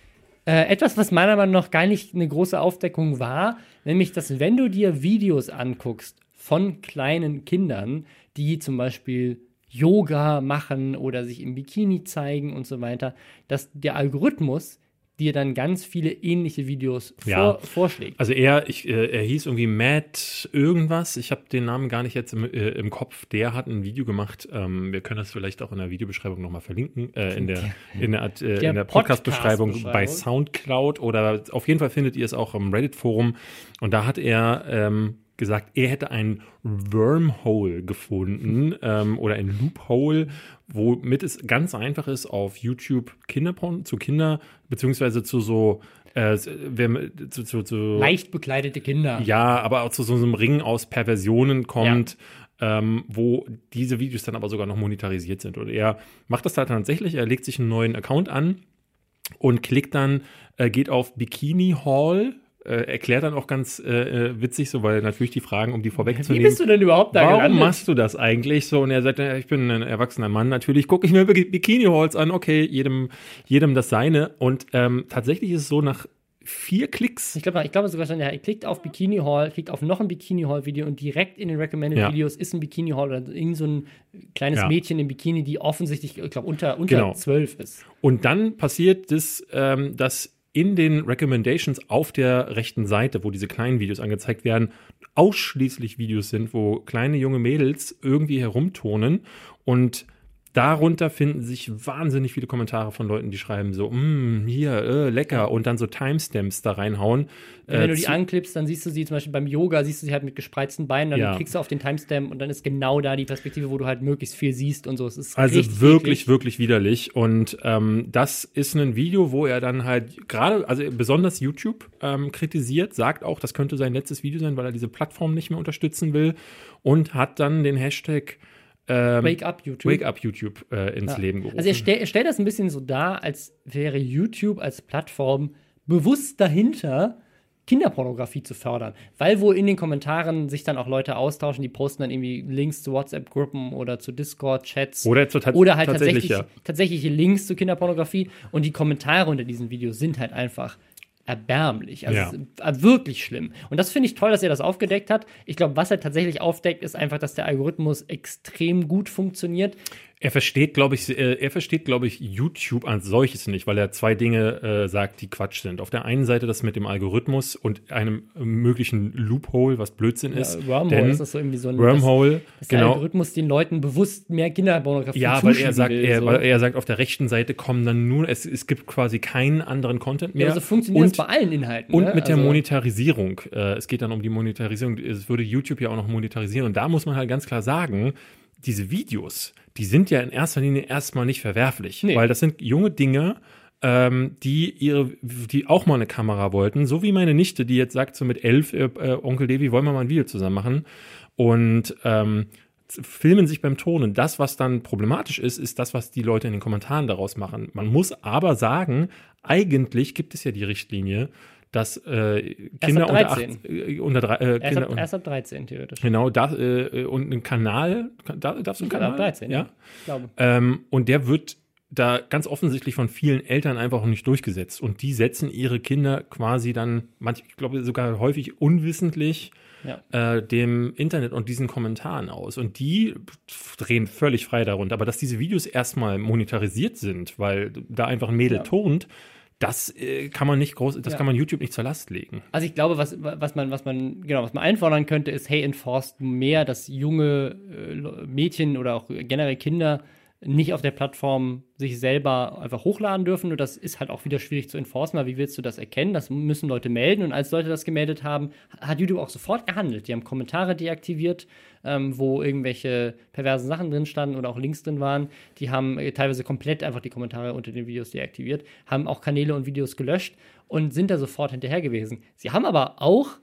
äh, etwas, was meiner Meinung nach gar nicht eine große Aufdeckung war, nämlich, dass wenn du dir Videos anguckst von kleinen Kindern, die zum Beispiel Yoga machen oder sich im Bikini zeigen und so weiter, dass der Algorithmus dir dann ganz viele ähnliche Videos Ja. vor, vorschlägt. Also er, ich, äh, er hieß irgendwie Matt irgendwas. Ich habe den Namen gar nicht jetzt im, äh, im Kopf. Der hat ein Video gemacht. Ähm, wir können das vielleicht auch in der Videobeschreibung nochmal verlinken. Äh, in der, in der, äh, Der in der Podcast-Beschreibung Podcast-Beschreibung. bei Soundcloud oder auf jeden Fall findet ihr es auch im Reddit-Forum. Und da hat er ähm, gesagt, er hätte ein Wormhole gefunden ähm, oder ein Loophole, womit es ganz einfach ist, auf YouTube Kinderporn zu Kinder, beziehungsweise zu so, äh, zu, zu, zu Leicht bekleidete Kinder. ja, aber auch zu so einem Ring aus Perversionen kommt, ähm, wo diese Videos dann aber sogar noch monetarisiert sind. Und er macht das da tatsächlich, er legt sich einen neuen Account an und klickt dann, äh, geht auf Bikini Hall, äh, erklärt dann auch ganz äh, äh, witzig, so weil natürlich die Fragen, um die Wie vorwegzunehmen. bist du denn überhaupt da Warum gelandet? machst du das eigentlich so? Und er sagt, ich bin ein erwachsener Mann. Natürlich gucke ich mir Bi- Bikini-Halls an. Okay, jedem, jedem das seine. Und ähm, tatsächlich ist es so, nach vier Klicks Ich glaube ich glaube sogar schon, ja, ihr klickt auf Bikini Hall, klickt auf noch ein Bikini Hall Video und direkt in den Recommended Ja. Videos ist ein Bikini Hall oder irgend so ein kleines Ja. Mädchen im Bikini, die offensichtlich, ich glaube, unter, unter Genau. 12 ist. Und dann passiert das, ähm, dass in den Recommendations auf der rechten Seite, wo diese kleinen Videos angezeigt werden, ausschließlich Videos sind, wo kleine junge Mädels irgendwie herumturnen und Darunter finden sich wahnsinnig viele Kommentare von Leuten, die schreiben so, mm, hier, äh, lecker, und dann so Timestamps da reinhauen. Wenn Äh, du die anklippst, dann siehst du sie zum Beispiel beim Yoga, siehst du sie halt mit gespreizten Beinen, dann Ja. klickst du auf den Timestamp und dann ist genau da die Perspektive, wo du halt möglichst viel siehst und so. Also wirklich, eklig. wirklich widerlich. Und ähm, das ist ein Video, wo er dann halt gerade, also besonders YouTube ähm, kritisiert, sagt auch, das könnte sein letztes Video sein, weil er diese Plattform nicht mehr unterstützen will und hat dann den Hashtag ähm, Wake up YouTube. Wake Up YouTube äh, ins Ja. Leben gerufen. Also er, stell, er stellt das ein bisschen so dar, als wäre YouTube als Plattform bewusst dahinter, Kinderpornografie zu fördern. Weil wohl in den Kommentaren sich dann auch Leute austauschen, die posten dann irgendwie Links zu WhatsApp-Gruppen oder zu Discord-Chats. Oder zu Oder halt tatsächlich, tatsächlich, ja. tatsächliche Links zu Kinderpornografie. Und die Kommentare unter diesen Videos sind halt einfach erbärmlich. Also Ja. äh, wirklich schlimm. Und das finde ich toll, dass er das aufgedeckt hat. Ich glaube, was er tatsächlich aufdeckt, ist einfach, dass der Algorithmus extrem gut funktioniert. Er versteht, glaube ich, äh, er versteht, glaube ich, YouTube als solches nicht, weil er zwei Dinge äh, sagt, die Quatsch sind. Auf der einen Seite das mit dem Algorithmus und einem möglichen Loophole, was Blödsinn ist. Ja, Wormhole Denn ist das so irgendwie so ein Wormhole, dass, dass der genau. Algorithmus den Leuten bewusst mehr Kinderpornografie Ja, weil er sagt, will, er, so. weil er sagt, auf der rechten Seite kommen dann nur, es, es gibt quasi keinen anderen Content mehr. ja, aber so funktioniert und, es bei allen Inhalten. Und ne? mit der Also- Monetarisierung. Äh, es geht dann um die Monetarisierung. Es würde YouTube ja auch noch monetarisieren. Und da muss man halt ganz klar sagen, diese Videos, die sind ja in erster Linie erstmal nicht verwerflich. Nee. Weil das sind junge Dinge, ähm, die ihre, die auch mal eine Kamera wollten. So wie meine Nichte, die jetzt sagt, so mit elf, äh, äh, Onkel Devi, wollen wir mal ein Video zusammen machen. Und ähm, filmen sich beim Ton. Und das, was dann problematisch ist, ist das, was die Leute in den Kommentaren daraus machen. Man muss aber sagen, eigentlich gibt es ja die Richtlinie, dass äh, Kinder ab unter, 13. acht, äh, unter drei, äh, erst, Kinder ab, erst ab 13 theoretisch. genau das äh, und einen Kanal, da, darfst du einen Kanal? ab 13, ja. ja. Ähm, und der wird da ganz offensichtlich von vielen Eltern einfach noch nicht durchgesetzt. Und die setzen ihre Kinder quasi dann, manch, ich glaube sogar häufig unwissentlich, Ja. äh, dem Internet und diesen Kommentaren aus. Und die drehen völlig frei darunter. Aber dass diese Videos erstmal monetarisiert sind, weil da einfach ein Mädel Ja. turnt, das äh, kann man nicht groß, das Ja. kann man YouTube nicht zur Last legen. Also ich glaube, was, was man, was man, genau, was man einfordern könnte, ist, hey, enforced mehr, dass junge äh, Mädchen oder auch generell Kinder nicht auf der Plattform sich selber einfach hochladen dürfen. Und das ist halt auch wieder schwierig zu enforcen, weil wie willst du das erkennen? Das müssen Leute melden. Und als Leute das gemeldet haben, hat YouTube auch sofort gehandelt. Die haben Kommentare deaktiviert, ähm, wo irgendwelche perversen Sachen drin standen oder auch Links drin waren. Die haben äh, teilweise komplett einfach die Kommentare unter den Videos deaktiviert, haben auch Kanäle und Videos gelöscht und sind da sofort hinterher gewesen. Sie haben aber auch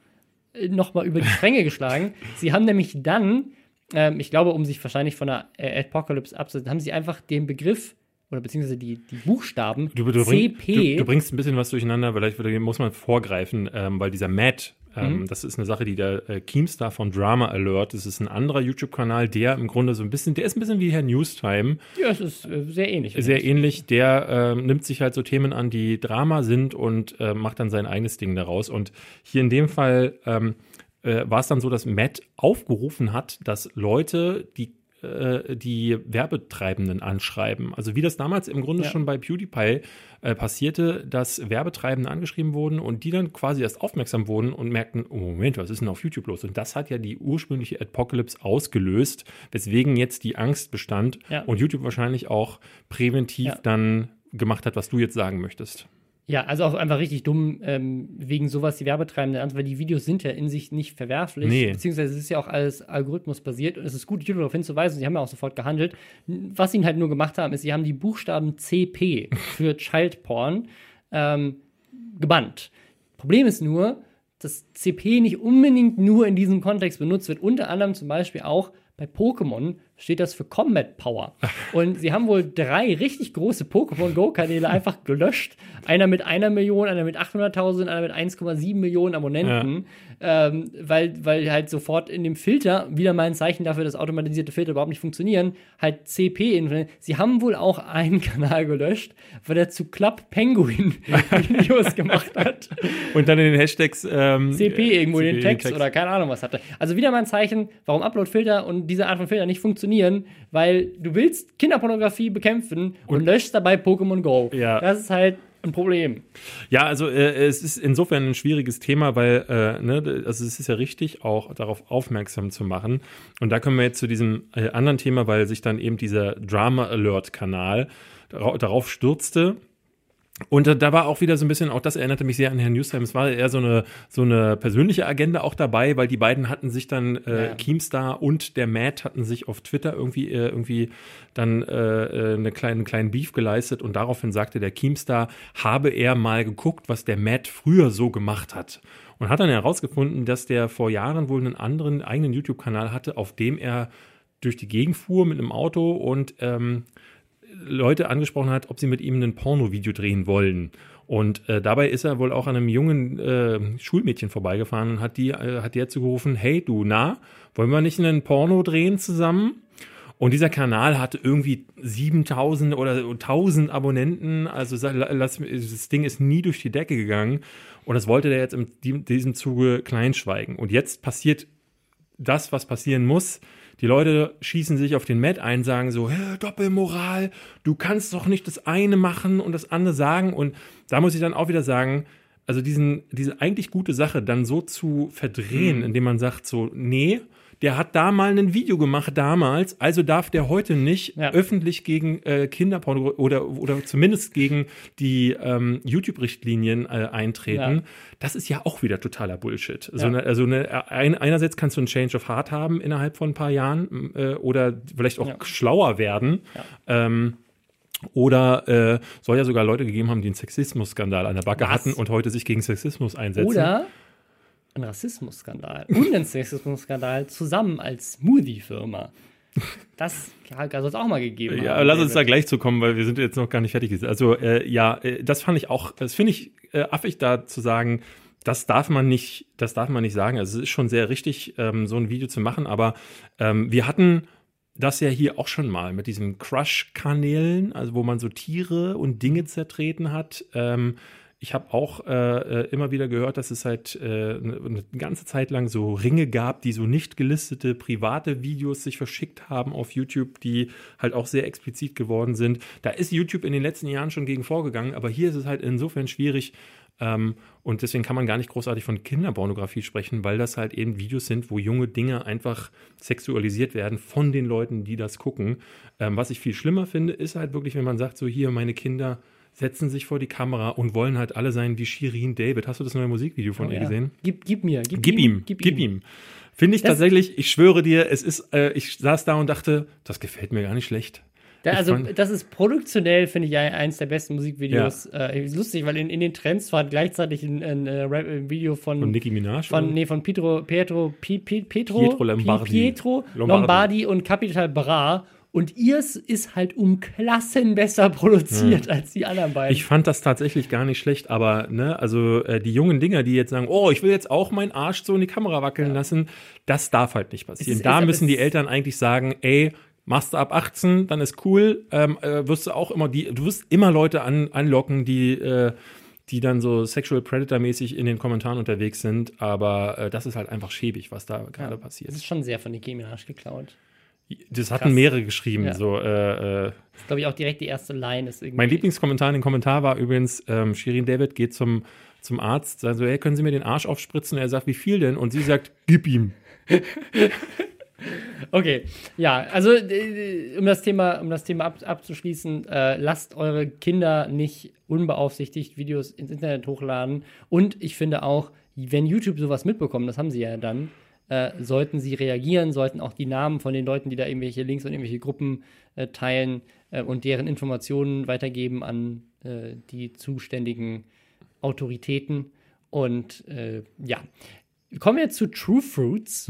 nochmal über die Stränge geschlagen. Sie haben nämlich dann, ähm, ich glaube, um sich wahrscheinlich von der äh, Apocalypse abzusetzen, haben sie einfach den Begriff oder beziehungsweise die, die Buchstaben Du, du, bring, CP. du, du bringst ein bisschen was durcheinander, vielleicht muss man vorgreifen, ähm, weil dieser Matt, ähm, Mhm. das ist eine Sache, die der äh, Keemstar von Drama Alert, das ist ein anderer YouTube-Kanal, der im Grunde so ein bisschen, der ist ein bisschen wie Herr Newstime, ja, es ist äh, sehr ähnlich. sehr ähnlich, der ähm, nimmt sich halt so Themen an, die Drama sind und äh, macht dann sein eigenes Ding daraus. Und hier in dem Fall ähm, äh, war es dann so, dass Matt aufgerufen hat, dass Leute die äh, die Werbetreibenden anschreiben. Also wie das damals im Grunde Ja. schon bei PewDiePie äh, passierte, dass Werbetreibende angeschrieben wurden und die dann quasi erst aufmerksam wurden und merkten, oh Moment, was ist denn auf YouTube los? Und das hat ja die ursprüngliche Apocalypse ausgelöst, weswegen jetzt die Angst bestand Ja. und YouTube wahrscheinlich auch präventiv Ja. dann gemacht hat, was du jetzt sagen möchtest. Ja, also auch einfach richtig dumm, ähm, wegen sowas die Werbetreibenden an, weil die Videos sind ja in sich nicht verwerflich, Nee. beziehungsweise es ist ja auch alles algorithmusbasiert und es ist gut, YouTube darauf hinzuweisen, sie haben ja auch sofort gehandelt. Was sie halt nur gemacht haben, ist, sie haben die Buchstaben CP für Child Porn ähm, gebannt. Problem ist nur, dass CP nicht unbedingt nur in diesem Kontext benutzt wird, unter anderem zum Beispiel auch bei Pokémon steht das für Combat Power. Und sie haben wohl drei richtig große Pokémon Go-Kanäle einfach gelöscht. Einer mit einer Million, einer mit 800.000, einer mit 1,7 Millionen Abonnenten. Ähm, weil, weil halt sofort in dem Filter, wieder mal ein Zeichen dafür, dass automatisierte Filter überhaupt nicht funktionieren, halt CP. in- Sie haben wohl auch einen Kanal gelöscht, weil er zu Club Penguin Videos gemacht hat. Und dann in den Hashtags ähm, CP irgendwo CP den Text, oder keine Ahnung was hatte. Also wieder mal ein Zeichen, warum Upload-Filter und diese Art von Filter nicht funktionieren, weil du willst Kinderpornografie bekämpfen und, löschst dabei Pokémon Go. Ja. Das ist halt ein Problem. Ja, also äh, es ist insofern ein schwieriges Thema, weil äh, ne, also es ist ja richtig, auch darauf aufmerksam zu machen. Und da kommen wir jetzt zu diesem äh, anderen Thema, weil sich dann eben dieser Drama Alert Kanal dara darauf stürzte. Und da war auch wieder so ein bisschen, auch das erinnerte mich sehr an Herrn Newstime, es war eher so eine, so eine persönliche Agenda auch dabei, weil die beiden hatten sich dann, äh, Ja. Keemstar und der Matt hatten sich auf Twitter irgendwie, äh, irgendwie dann äh, äh, eine kleine, einen kleinen Beef geleistet und daraufhin sagte der Keemstar, habe er mal geguckt, was der Matt früher so gemacht hat. Und hat dann herausgefunden, dass der vor Jahren wohl einen anderen eigenen YouTube-Kanal hatte, auf dem er durch die Gegend fuhr mit einem Auto und ähm, Leute angesprochen hat, ob sie mit ihm ein Porno-Video drehen wollen. Und äh, dabei ist er wohl auch an einem jungen äh, Schulmädchen vorbeigefahren und hat die, äh, hat der zugerufen, hey du, na, wollen wir nicht einen Porno drehen zusammen? Und dieser Kanal hatte irgendwie 7000 oder 1000 Abonnenten. Also das Ding ist nie durch die Decke gegangen. Und das wollte der jetzt in die- diesem Zuge kleinschweigen. Und jetzt passiert das, was passieren muss. Die Leute schießen sich auf den Matt ein, sagen so, Doppelmoral, du kannst doch nicht das eine machen und das andere sagen. Und da muss ich dann auch wieder sagen, also diesen, diese eigentlich gute Sache dann so zu verdrehen, Mhm. indem man sagt so, nee, der hat da mal ein Video gemacht damals, also darf der heute nicht Ja. öffentlich gegen äh, Kinderporno oder, oder zumindest gegen die ähm, YouTube-Richtlinien äh, eintreten. Ja. Das ist ja auch wieder totaler Bullshit. So eine, also eine, ein, einerseits kannst du einen Change of Heart haben innerhalb von ein paar Jahren äh, oder vielleicht auch schlauer werden. Ähm, oder äh, soll ja sogar Leute gegeben haben, die einen Sexismus-Skandal an der Backe Was? hatten und heute sich gegen Sexismus einsetzen. Oder ein Rassismusskandal und ein Sexismusskandal zusammen als Smoothie-Firma. Das soll es auch mal gegeben Ja, haben. lass uns da gleich zu kommen, weil wir sind jetzt noch gar nicht fertig. Also äh, ja, äh, das fand ich auch, das finde ich äh, affig da zu sagen, das darf man nicht, das darf man nicht sagen. Also es ist schon sehr richtig, ähm, so ein Video zu machen, aber ähm, wir hatten das ja hier auch schon mal mit diesen Crush-Kanälen, also wo man so Tiere und Dinge zertreten hat. Ähm, ich habe auch äh, äh, immer wieder gehört, dass es halt äh, eine, eine ganze Zeit lang so Ringe gab, die so nicht gelistete private Videos sich verschickt haben auf YouTube, die halt auch sehr explizit geworden sind. Da ist YouTube in den letzten Jahren schon gegen vorgegangen, aber hier ist es halt insofern schwierig. Ähm, und deswegen kann man gar nicht großartig von Kinderpornografie sprechen, weil das halt eben Videos sind, wo junge Dinge einfach sexualisiert werden von den Leuten, die das gucken. Ähm, was ich viel schlimmer finde, ist halt wirklich, wenn man sagt, so hier, meine Kinder setzen sich vor die Kamera und wollen halt alle sein wie Shirin David. Hast du das neue Musikvideo von Oh, ihr ja. gesehen? Gib, gib mir, gib, Gib ihm, gib, ihm. Finde ich Das- tatsächlich, ich schwöre dir, es ist, äh, ich saß da und dachte, das gefällt mir gar nicht schlecht. Da, also, das ist produktionell, finde ich, ein- eins der besten Musikvideos. Äh, ist lustig, weil in, in den Trends war gleichzeitig ein, ein, äh, ein Video von, Und Nicki Minaj? von, oder? nee, von Pietro, Pietro, Pi, Pi, Pietro, Pietro Lombardi. Pi- Pietro Lombardi. Lombardi. und Capital Bra. Und ihrs ist halt um Klassen besser produziert als die anderen beiden. Ich fand das tatsächlich gar nicht schlecht, aber ne, also äh, die jungen Dinger, die jetzt sagen, oh, ich will jetzt auch meinen Arsch so in die Kamera wackeln lassen, das darf halt nicht passieren. Ist- da müssen die Eltern eigentlich sagen, ey, machst du ab 18, dann ist cool, ähm, äh, wirst du auch immer die, du wirst immer Leute an, anlocken, die äh, die dann so Sexual Predator-mäßig in den Kommentaren unterwegs sind, aber äh, das ist halt einfach schäbig, was da gerade das passiert. ist schon sehr von Nicki Minaj geklaut. Das hatten krass. mehrere geschrieben, Ja. so äh, äh, Das ist, glaube ich, auch direkt die erste Line. Ist irgendwie, Mein Lieblingskommentar in den Kommentar war übrigens, ähm, Shirin David geht zum, zum Arzt, sagt so, hey, können Sie mir den Arsch aufspritzen? Und er sagt, wie viel denn? Und sie sagt, gib ihm. Okay, ja, also äh, um das Thema, um das Thema ab, abzuschließen, äh, lasst eure Kinder nicht unbeaufsichtigt Videos ins Internet hochladen. Und ich finde auch, wenn YouTube sowas mitbekommen, das haben sie ja dann, äh, sollten sie reagieren, sollten auch die Namen von den Leuten, die da irgendwelche Links und irgendwelche Gruppen äh, teilen äh, und deren Informationen weitergeben an äh, die zuständigen Autoritäten. Und äh, ja, kommen wir zu True Fruits.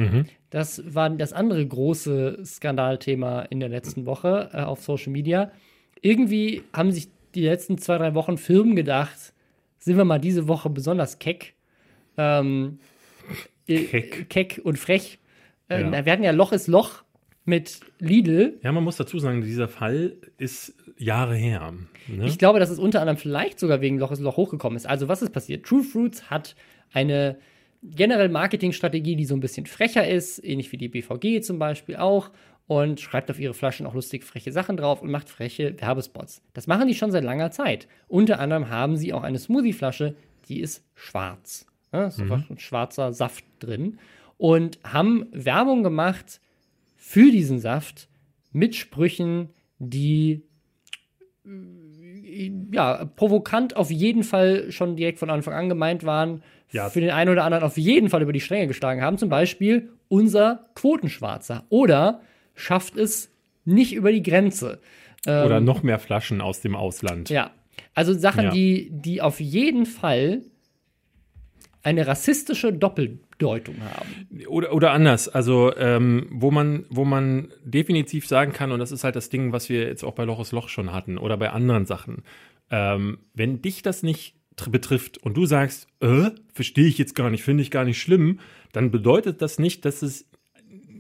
Das war das andere große Skandalthema in der letzten Woche auf Social Media. Irgendwie haben sich die letzten zwei, drei Wochen Firmen gedacht, sind wir mal diese Woche besonders keck. Ähm, äh, Keck. keck und frech. Äh, Ja. Wir hatten ja Loch ist Loch mit Lidl. Ja, man muss dazu sagen, dieser Fall ist Jahre her. Ne? Ich glaube, dass es unter anderem vielleicht sogar wegen Loch ist Loch hochgekommen ist. Also, was ist passiert? True Fruits hat eine generell Marketingstrategie, die so ein bisschen frecher ist, ähnlich wie die BVG zum Beispiel auch, und schreibt auf ihre Flaschen auch lustig freche Sachen drauf und macht freche Werbespots. Das machen die schon seit langer Zeit. Unter anderem haben sie auch eine Smoothie-Flasche, die ist schwarz. Ja, ist einfach ein schwarzer Saft drin. Und haben Werbung gemacht für diesen Saft mit Sprüchen, die ja, provokant auf jeden Fall schon direkt von Anfang an gemeint waren, Ja. für den einen oder anderen auf jeden Fall über die Stränge geschlagen haben. Zum Beispiel unser Quotenschwarzer. Oder schafft es nicht über die Grenze. Oder noch mehr Flaschen aus dem Ausland. Ja. Also Sachen, Ja. die, die auf jeden Fall eine rassistische Doppeldeutung haben. Oder, oder anders, also ähm, wo man, wo man definitiv sagen kann, und das ist halt das Ding, was wir jetzt auch bei Loches Loch schon hatten oder bei anderen Sachen, ähm, wenn dich das nicht tr- betrifft und du sagst, äh, verstehe ich jetzt gar nicht, finde ich gar nicht schlimm, dann bedeutet das nicht, dass es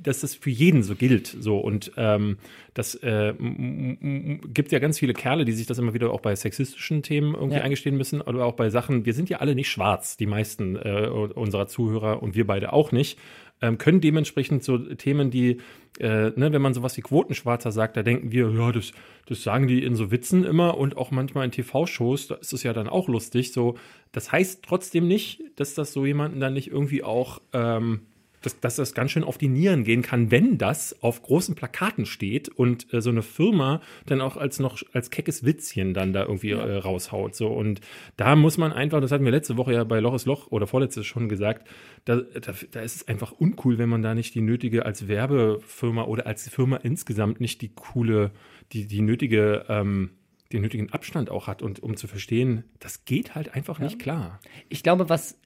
dass das für jeden so gilt. So und ähm, das äh, gibt ja ganz viele Kerle, die sich das immer wieder auch bei sexistischen Themen irgendwie Ja. eingestehen müssen oder auch bei Sachen. Wir sind ja alle nicht schwarz, die meisten äh, unserer Zuhörer und wir beide auch nicht. ähm, können dementsprechend so Themen, die, äh, ne, wenn man sowas wie Quotenschwarzer sagt, da denken wir, ja, das, das sagen die in so Witzen immer und auch manchmal in TV-Shows, da ist es ja dann auch lustig. So, das heißt trotzdem nicht, dass das so jemanden dann nicht irgendwie auch ähm, dass, dass das ganz schön auf die Nieren gehen kann, wenn das auf großen Plakaten steht und äh, so eine Firma dann auch als noch als keckes Witzchen dann da irgendwie äh, raushaut. So und da muss man einfach, das hatten wir letzte Woche ja bei Loch ist Loch oder vorletztes schon gesagt, da, da, da ist es einfach uncool, wenn man da nicht die nötige als Werbefirma oder als Firma insgesamt nicht die coole, die, die nötige ähm, den nötigen Abstand auch hat und um zu verstehen, das geht halt einfach ja. nicht klar. Ich glaube, was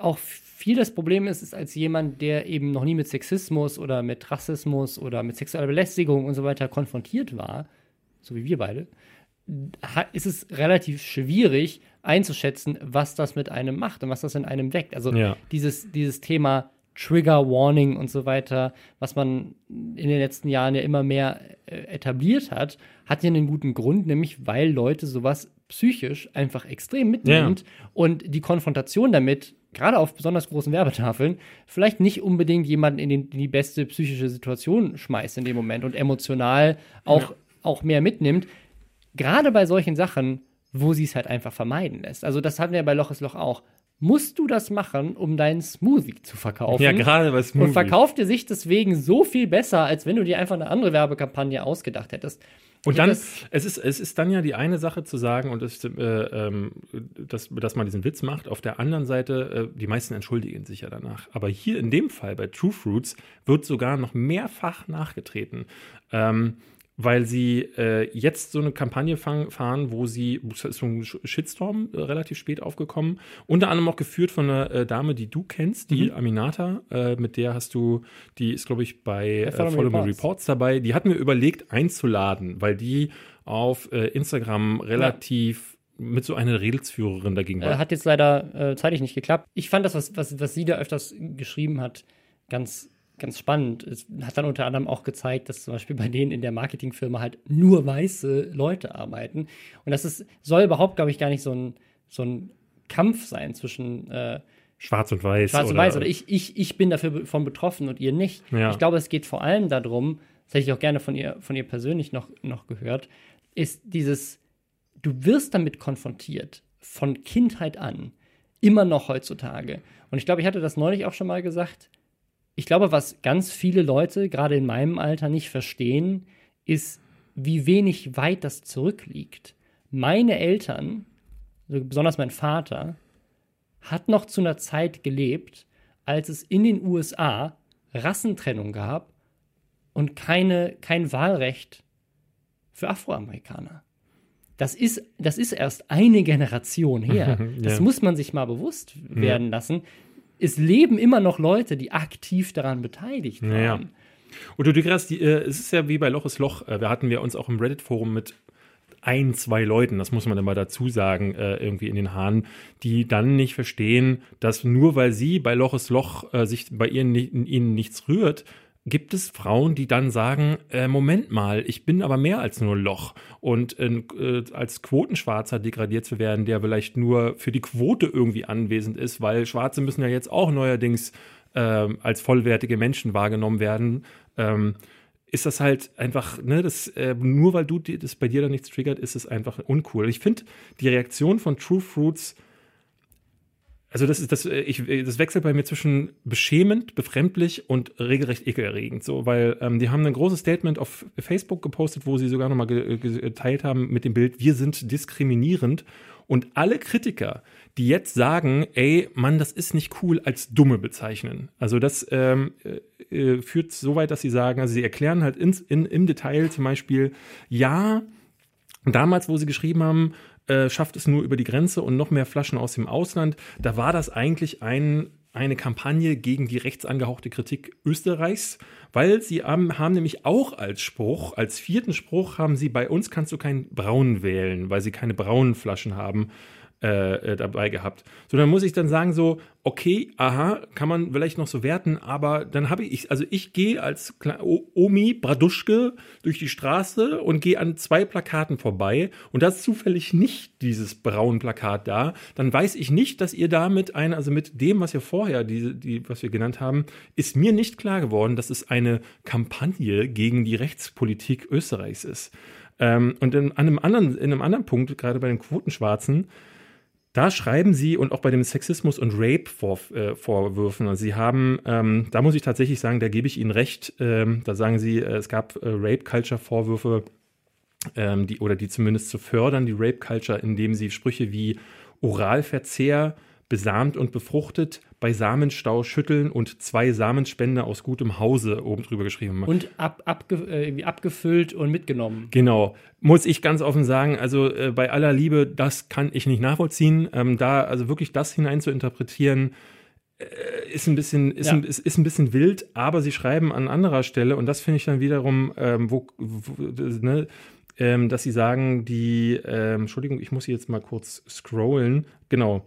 auch viel das Problem ist, ist als jemand, der eben noch nie mit Sexismus oder mit Rassismus oder mit sexueller Belästigung und so weiter konfrontiert war, so wie wir beide, ist es relativ schwierig einzuschätzen, was das mit einem macht und was das in einem weckt. Also ja. dieses, dieses Thema Trigger Warning und so weiter, was man in den letzten Jahren ja immer mehr äh, etabliert hat, hat ja einen guten Grund, nämlich weil Leute sowas psychisch einfach extrem mitnimmt ja. und die Konfrontation damit gerade auf besonders großen Werbetafeln, vielleicht nicht unbedingt jemanden in, den, in, die beste psychische Situation schmeißt in dem Moment und emotional auch, ja. auch mehr mitnimmt. Gerade bei solchen Sachen, wo sie es halt einfach vermeiden lässt. Also, das hatten wir bei Loch ist Loch auch. Musst du das machen, um deinen Smoothie zu verkaufen? Ja, gerade bei Smoothie. Und verkauft dir sich deswegen so viel besser, als wenn du dir einfach eine andere Werbekampagne ausgedacht hättest. Und dann, es ist, es ist dann ja die eine Sache zu sagen, und das, äh, ähm, dass, dass man diesen Witz macht. Auf der anderen Seite, äh, die meisten entschuldigen sich ja danach. Aber hier in dem Fall bei True Fruits wird sogar noch mehrfach nachgetreten. Ähm, weil sie äh, jetzt so eine Kampagne fang, fahren, wo sie, ist so ein Shitstorm äh, relativ spät aufgekommen, unter anderem auch geführt von einer äh, Dame, die du kennst, die mhm. Aminata, äh, mit der hast du, die ist, glaube ich, bei äh, Follow, Follow Me Reports. Reports. dabei, die hat mir überlegt einzuladen, weil die auf äh, Instagram relativ ja mit so einer Redelsführerin dagegen war. Hat jetzt leider äh, zeitlich nicht geklappt. Ich fand das, was, was, was sie da öfters geschrieben hat, ganz ganz spannend. Es hat dann unter anderem auch gezeigt, dass zum Beispiel bei denen in der Marketingfirma halt nur weiße Leute arbeiten. Und das ist, soll überhaupt, glaube ich, gar nicht so ein, so ein Kampf sein zwischen äh, Schwarz und Weiß. Schwarz und oder Weiß. Oder ich, ich, ich bin dafür von betroffen und ihr nicht. Ja. Ich glaube, es geht vor allem darum, das hätte ich auch gerne von ihr, von ihr persönlich noch, noch gehört, ist dieses, du wirst damit konfrontiert, von Kindheit an, immer noch heutzutage. Und ich glaube, ich hatte das neulich auch schon mal gesagt, ich glaube, was ganz viele Leute, gerade in meinem Alter, nicht verstehen, ist, wie wenig weit das zurückliegt. Meine Eltern, also besonders mein Vater, hat noch zu einer Zeit gelebt, als es in den USA Rassentrennung gab und keine, kein Wahlrecht für Afroamerikaner. Das ist, das ist erst eine Generation her. ja. Das muss man sich mal bewusst werden lassen es leben immer noch Leute, die aktiv daran beteiligt waren. Ja. Und du Digras, die, äh, es ist ja wie bei Loch ist Loch, äh, da hatten wir uns auch im Reddit-Forum mit ein, zwei Leuten, das muss man immer dazu sagen, äh, irgendwie in den Haaren, die dann nicht verstehen, dass nur weil sie bei Loch ist Loch äh, sich bei ihnen, ihnen nichts rührt, gibt es Frauen, die dann sagen, äh, Moment mal, ich bin aber mehr als nur Loch. Und äh, als Quotenschwarzer degradiert zu werden, der vielleicht nur für die Quote irgendwie anwesend ist, weil Schwarze müssen ja jetzt auch neuerdings äh, als vollwertige Menschen wahrgenommen werden. Ähm, ist das halt einfach, ne, das, äh, nur weil du das bei dir dann nichts triggert, ist es einfach uncool. Ich finde die Reaktion von True Fruits also das ist das, äh, ich, äh, das wechselt bei mir zwischen beschämend, befremdlich und regelrecht ekelerregend. So, weil ähm, die haben ein großes Statement auf Facebook gepostet, wo sie sogar nochmal geteilt haben mit dem Bild, wir sind diskriminierend. Und alle Kritiker, die jetzt sagen, ey, Mann, das ist nicht cool, als Dumme bezeichnen. Also das ähm, äh, äh führt so weit, dass sie sagen, also sie erklären halt ins, in, im Detail zum Beispiel, ja, damals, wo sie geschrieben haben, äh, schafft es nur über die Grenze und noch mehr Flaschen aus dem Ausland. Da war das eigentlich ein, eine Kampagne gegen die rechtsangehauchte Kritik Österreichs, weil sie haben, haben nämlich auch als Spruch, als vierten Spruch haben sie bei uns kannst du keinen Braun wählen, weil sie keine braunen Flaschen haben. Äh, äh, dabei gehabt. So, dann muss ich dann sagen so, okay, aha, kann man vielleicht noch so werten, aber dann habe ich, also ich gehe als Omi Braduschke durch die Straße und gehe an zwei Plakaten vorbei und da ist zufällig nicht dieses braune Plakat da, dann weiß ich nicht, dass ihr damit eine, also mit dem, was ihr vorher, die, die, was wir genannt haben, ist mir nicht klar geworden, dass es eine Kampagne gegen die Rechtspolitik Österreichs ist. Ähm, und in, einem anderen, in einem anderen Punkt, gerade bei den Quotenschwarzen, da schreiben sie und auch bei dem Sexismus und Rape-Vorwürfen, äh, also sie haben, ähm, da muss ich tatsächlich sagen, da gebe ich Ihnen recht, ähm, da sagen sie, äh, es gab äh, Rape-Culture-Vorwürfe, ähm, die, oder die zumindest zu fördern, die Rape-Culture, indem sie Sprüche wie Oralverzehr, besamt und befruchtet, bei Samenstau schütteln und zwei Samenspender aus gutem Hause oben drüber geschrieben haben. Und ab, abge, äh, abgefüllt und mitgenommen. Genau. Muss ich ganz offen sagen, also äh, bei aller Liebe, das kann ich nicht nachvollziehen. Ähm, da also wirklich das hinein zu interpretieren, äh, ist ein bisschen ist, ja. ein, ist, ist, ein bisschen wild, aber sie schreiben an anderer Stelle und das finde ich dann wiederum, ähm, wo, wo ne, ähm, dass sie sagen, die, ähm, Entschuldigung, ich muss hier jetzt mal kurz scrollen, genau,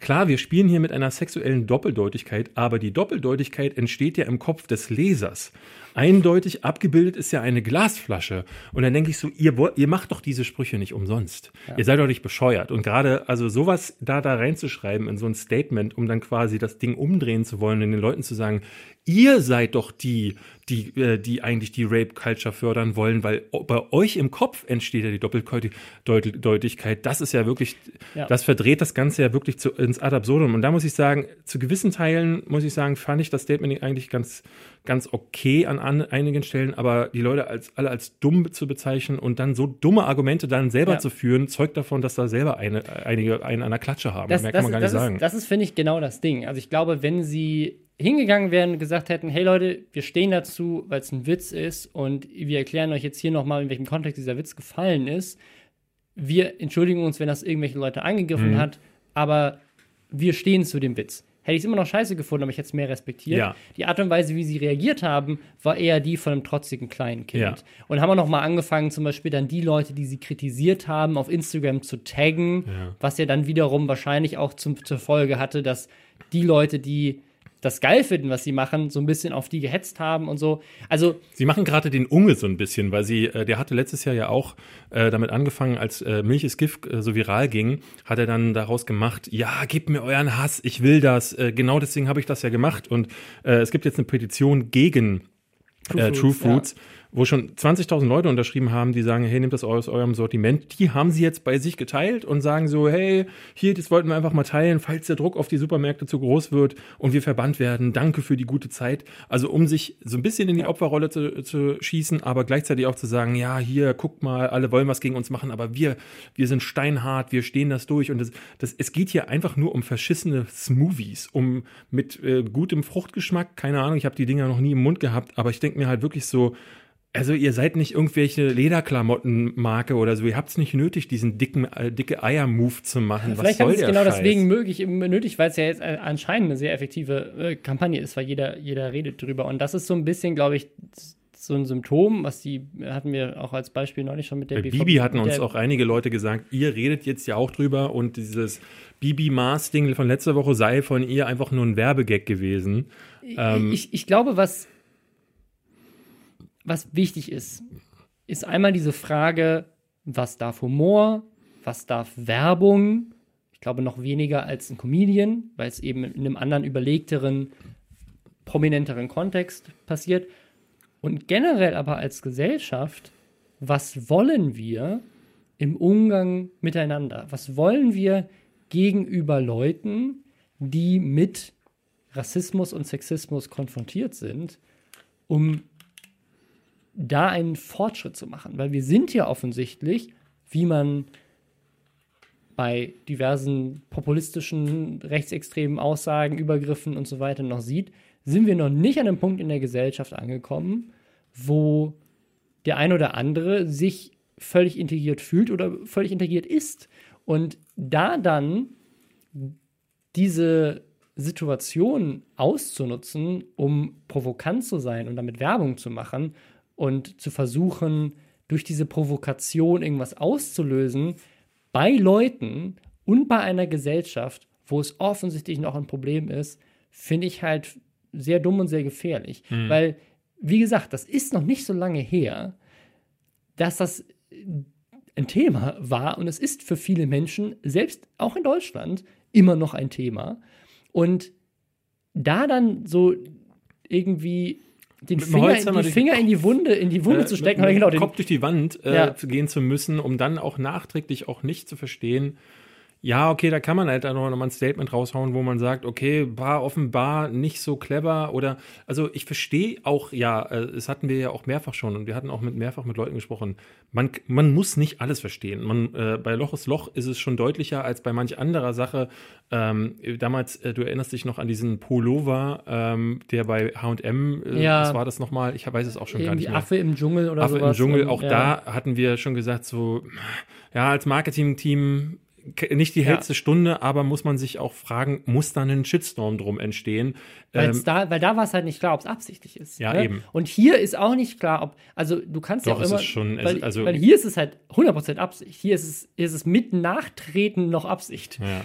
Klar, wir spielen hier mit einer sexuellen Doppeldeutigkeit, aber die Doppeldeutigkeit entsteht ja im Kopf des Lesers. Eindeutig abgebildet ist ja eine Glasflasche. Und dann denke ich so, ihr, ihr macht doch diese Sprüche nicht umsonst. Ja. Ihr seid doch nicht bescheuert. Und gerade, also sowas da, da reinzuschreiben in so ein Statement, um dann quasi das Ding umdrehen zu wollen und den Leuten zu sagen, ihr seid doch die, die, äh, die eigentlich die Rape-Culture fördern wollen, weil bei euch im Kopf entsteht ja die Doppeldeutigkeit. Das ist ja wirklich, ja. das verdreht das Ganze ja wirklich zu, ins Ad absurdum. Und da muss ich sagen, zu gewissen Teilen, muss ich sagen, fand ich das Statement eigentlich ganz, ganz okay an, an einigen Stellen, aber die Leute als, alle als dumm zu bezeichnen und dann so dumme Argumente dann selber ja. zu führen, zeugt davon, dass da selber eine, einige einen an der Klatsche haben. Das, Mehr kann man gar nicht sagen. Ist, das ist, finde ich, genau das Ding. Also ich glaube, wenn sie hingegangen wären und gesagt hätten, hey Leute, wir stehen dazu, weil es ein Witz ist und wir erklären euch jetzt hier nochmal, in welchem Kontext dieser Witz gefallen ist. Wir entschuldigen uns, wenn das irgendwelche Leute angegriffen mhm. hat, aber wir stehen zu dem Witz. Hätte ich es immer noch scheiße gefunden, aber ich hätte es mehr respektiert. Ja. Die Art und Weise, wie sie reagiert haben, war eher die von einem trotzigen kleinen Kind. Ja. Und haben wir noch mal angefangen, zum Beispiel dann die Leute, die sie kritisiert haben, auf Instagram zu taggen, ja. was ja dann wiederum wahrscheinlich auch zum, zur Folge hatte, dass die Leute, die das geil finden, was sie machen, so ein bisschen auf die gehetzt haben und so. Also sie machen gerade den Unge so ein bisschen, weil sie, äh, der hatte letztes Jahr ja auch äh, damit angefangen, als äh, Milch ist Gift äh, so viral ging, hat er dann daraus gemacht, ja, gebt mir euren Hass, ich will das. Äh, genau deswegen habe ich das ja gemacht und äh, es gibt jetzt eine Petition gegen True Fruits, True Fruits ja wo schon 20.000 Leute unterschrieben haben, die sagen, hey, nehmt das aus eurem Sortiment. Die haben sie jetzt bei sich geteilt und sagen so, hey, hier, das wollten wir einfach mal teilen, falls der Druck auf die Supermärkte zu groß wird und wir verbannt werden. Danke für die gute Zeit. Also um sich so ein bisschen in die Opferrolle zu, zu schießen, aber gleichzeitig auch zu sagen, ja, hier, guckt mal, alle wollen was gegen uns machen, aber wir, wir sind steinhart, wir stehen das durch und das, das, es geht hier einfach nur um verschissene Smoothies, um mit äh, gutem Fruchtgeschmack, keine Ahnung, ich habe die Dinger noch nie im Mund gehabt, aber ich denke mir halt wirklich so, also ihr seid nicht irgendwelche Lederklamottenmarke oder so. Ihr habt es nicht nötig, diesen dicken, äh, dicke Eier-Move zu machen. Vielleicht haben es genau Scheiß? deswegen möglich, nötig, weil es ja jetzt anscheinend eine sehr effektive äh, Kampagne ist, weil jeder, jeder redet drüber. Und das ist so ein bisschen, glaube ich, so ein Symptom, was die hatten wir auch als Beispiel neulich schon mit der Bei. Bibi hatten uns auch einige Leute gesagt, ihr redet jetzt ja auch drüber und dieses Bibi Mars Ding von letzter Woche sei von ihr einfach nur ein Werbegag gewesen. Ähm, ich, ich glaube, was was wichtig ist, ist einmal diese Frage, was darf Humor, was darf Werbung? Ich glaube noch weniger als ein Comedian, weil es eben in einem anderen überlegteren, prominenteren Kontext passiert. Und generell aber als Gesellschaft, was wollen wir im Umgang miteinander? Was wollen wir gegenüber Leuten, die mit Rassismus und Sexismus konfrontiert sind, um da einen Fortschritt zu machen. Weil wir sind ja offensichtlich, wie man bei diversen populistischen, rechtsextremen Aussagen, Übergriffen und so weiter noch sieht, sind wir noch nicht an einem Punkt in der Gesellschaft angekommen, wo der ein oder andere sich völlig integriert fühlt oder völlig integriert ist. Und da dann diese Situation auszunutzen, um provokant zu sein und damit Werbung zu machen und zu versuchen, durch diese Provokation irgendwas auszulösen bei Leuten und bei einer Gesellschaft, wo es offensichtlich noch ein Problem ist, finde ich halt sehr dumm und sehr gefährlich. Weil, wie gesagt, das ist noch nicht so lange her, dass das ein Thema war und es ist für viele Menschen, selbst auch in Deutschland, immer noch ein Thema. Und da dann so irgendwie den Finger, in die, Finger in die Wunde, in die Wunde Äh, zu stecken, mit, mit genau, den, Kopf durch die Wand äh, Ja. gehen zu müssen, um dann auch nachträglich auch nicht zu verstehen, ja, okay, da kann man halt dann noch mal ein Statement raushauen, wo man sagt, okay, war offenbar nicht so clever oder, also ich verstehe auch, ja, äh, das hatten wir ja auch mehrfach schon und wir hatten auch mit mehrfach mit Leuten gesprochen, man, man muss nicht alles verstehen. Man, äh, bei Loch ist Loch ist es schon deutlicher als bei manch anderer Sache. Ähm, damals, äh, du erinnerst dich noch an diesen Pullover, ähm, der bei H&M, äh, Ja. was war das nochmal? Ich weiß es auch schon gar nicht mehr. Affe im Dschungel oder Affe sowas. im Dschungel, Und, auch ja. da hatten wir schon gesagt, so, ja, als Marketing-Team ke- nicht die Ja. hellste Stunde, aber muss man sich auch fragen, muss da ein Shitstorm drum entstehen? Ähm, da, weil da war es halt nicht klar, ob es absichtlich ist. Ja, ne? eben. Und hier ist auch nicht klar, ob, also du kannst ja Doch, auch es immer, ist schon- es- weil, also- weil hier ist es halt 100% Absicht. Hier ist es, hier ist es mit Nachtreten noch Absicht. Ja.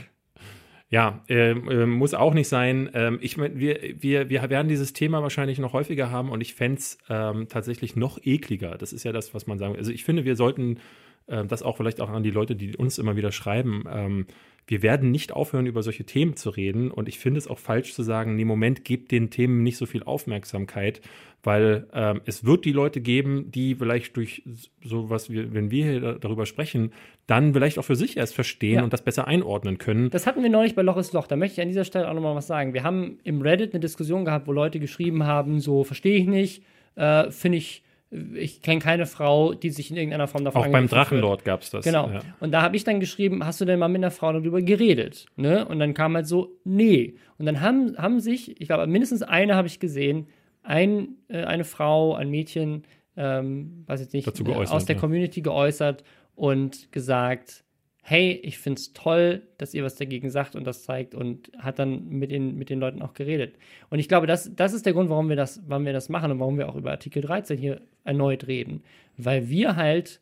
Ja, ähm, muss auch nicht sein. Ähm, ich wir, wir, wir werden dieses Thema wahrscheinlich noch häufiger haben und ich fände es ähm, tatsächlich noch ekliger. Das ist ja das, was man sagen Also ich finde, wir sollten äh, das auch vielleicht auch an die Leute, die uns immer wieder schreiben. Ähm, wir werden nicht aufhören, über solche Themen zu reden. Und ich finde es auch falsch zu sagen, nee, Moment, gebt den Themen nicht so viel Aufmerksamkeit, weil ähm, es wird die Leute geben, die vielleicht durch sowas, wie, wenn wir hier da- darüber sprechen, dann vielleicht auch für sich erst verstehen Ja. und das besser einordnen können. Das hatten wir neulich bei Loch ist Loch. Da möchte ich an dieser Stelle auch nochmal was sagen. Wir haben im Reddit eine Diskussion gehabt, wo Leute geschrieben haben, so verstehe ich nicht, äh, finde ich, ich kenne keine Frau, die sich in irgendeiner Form davon Auch beim. Drachenlord gab es das. Genau. Ja. Und da habe ich dann geschrieben, hast du denn mal mit einer Frau darüber geredet? Ne? Und dann kam halt so, nee. Und dann haben, haben sich, ich glaube, mindestens eine habe ich gesehen, ein, äh, eine Frau, ein Mädchen, ähm, weiß ich nicht, äh, aus der ja. Community geäußert und gesagt, hey, ich finde es toll, dass ihr was dagegen sagt und das zeigt und hat dann mit den, mit den Leuten auch geredet. Und ich glaube, das, das ist der Grund, warum wir, das, warum wir das machen und warum wir auch über Artikel 13 hier erneut reden. Weil wir halt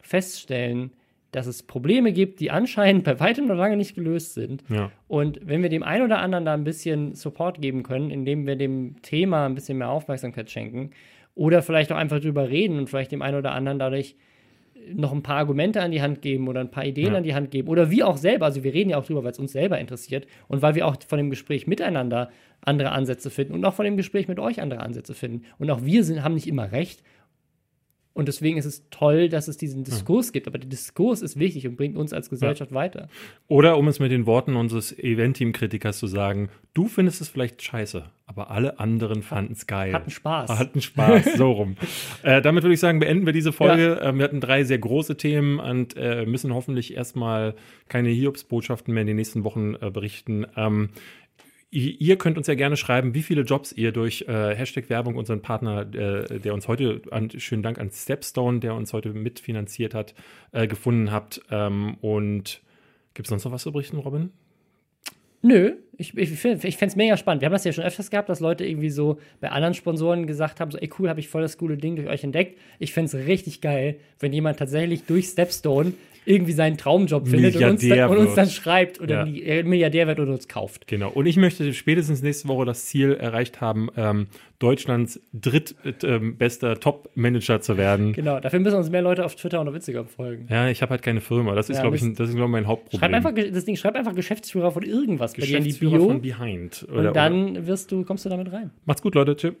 feststellen, dass es Probleme gibt, die anscheinend bei weitem noch lange nicht gelöst sind. Ja. Und wenn wir dem einen oder anderen da ein bisschen Support geben können, indem wir dem Thema ein bisschen mehr Aufmerksamkeit schenken oder vielleicht auch einfach drüber reden und vielleicht dem einen oder anderen dadurch noch ein paar Argumente an die Hand geben oder ein paar Ideen Ja. an die Hand geben oder wir auch selber, also wir reden ja auch drüber, weil es uns selber interessiert und weil wir auch von dem Gespräch miteinander andere Ansätze finden und auch von dem Gespräch mit euch andere Ansätze finden. Und auch wir sind, haben nicht immer recht. Und deswegen ist es toll, dass es diesen Diskurs gibt. Aber der Diskurs ist wichtig und bringt uns als Gesellschaft weiter. Oder um es mit den Worten unseres Event-Team-Kritikers zu sagen, du findest es vielleicht scheiße, aber alle anderen fanden es geil. Hatten Spaß. Hatten Spaß, so rum. Äh, damit würde ich sagen, beenden wir diese Folge. Ähm, wir hatten drei sehr große Themen und äh, müssen hoffentlich erstmal keine Hiobsbotschaften mehr in den nächsten Wochen äh, berichten. Ähm, Ihr könnt uns ja gerne schreiben, wie viele Jobs ihr durch äh, Hashtag Werbung unseren Partner, äh, der uns heute, an, schönen Dank an Stepstone, der uns heute mitfinanziert hat, äh, gefunden habt. Ähm, und gibt es sonst noch was zu berichten, Robin? Nö, ich, ich, ich fände es mega spannend. Wir haben das ja schon öfters gehabt, dass Leute irgendwie so bei anderen Sponsoren gesagt haben: so, ey, cool, habe ich voll das coole Ding durch euch entdeckt. Ich fände es richtig geil, wenn jemand tatsächlich durch Stepstone irgendwie seinen Traumjob findet und uns, dann, und uns dann schreibt oder Ja. Äh, Milliardär wird oder uns kauft. Genau. Und ich möchte spätestens nächste Woche das Ziel erreicht haben, ähm, Deutschlands drittbester Top-Manager zu werden. Genau, dafür müssen uns mehr Leute auf Twitter und auf Instagram folgen. Ja, ich habe halt keine Firma. Das ist, Ja, glaube ich, das ist, glaube ich, mein Hauptproblem. Schreib einfach das Ding, schreib einfach Geschäftsführer von irgendwas bei dir in die Geschäftsführer Bio von Behind. Oder, und dann wirst du, kommst du damit rein. Macht's gut, Leute. Tschüss.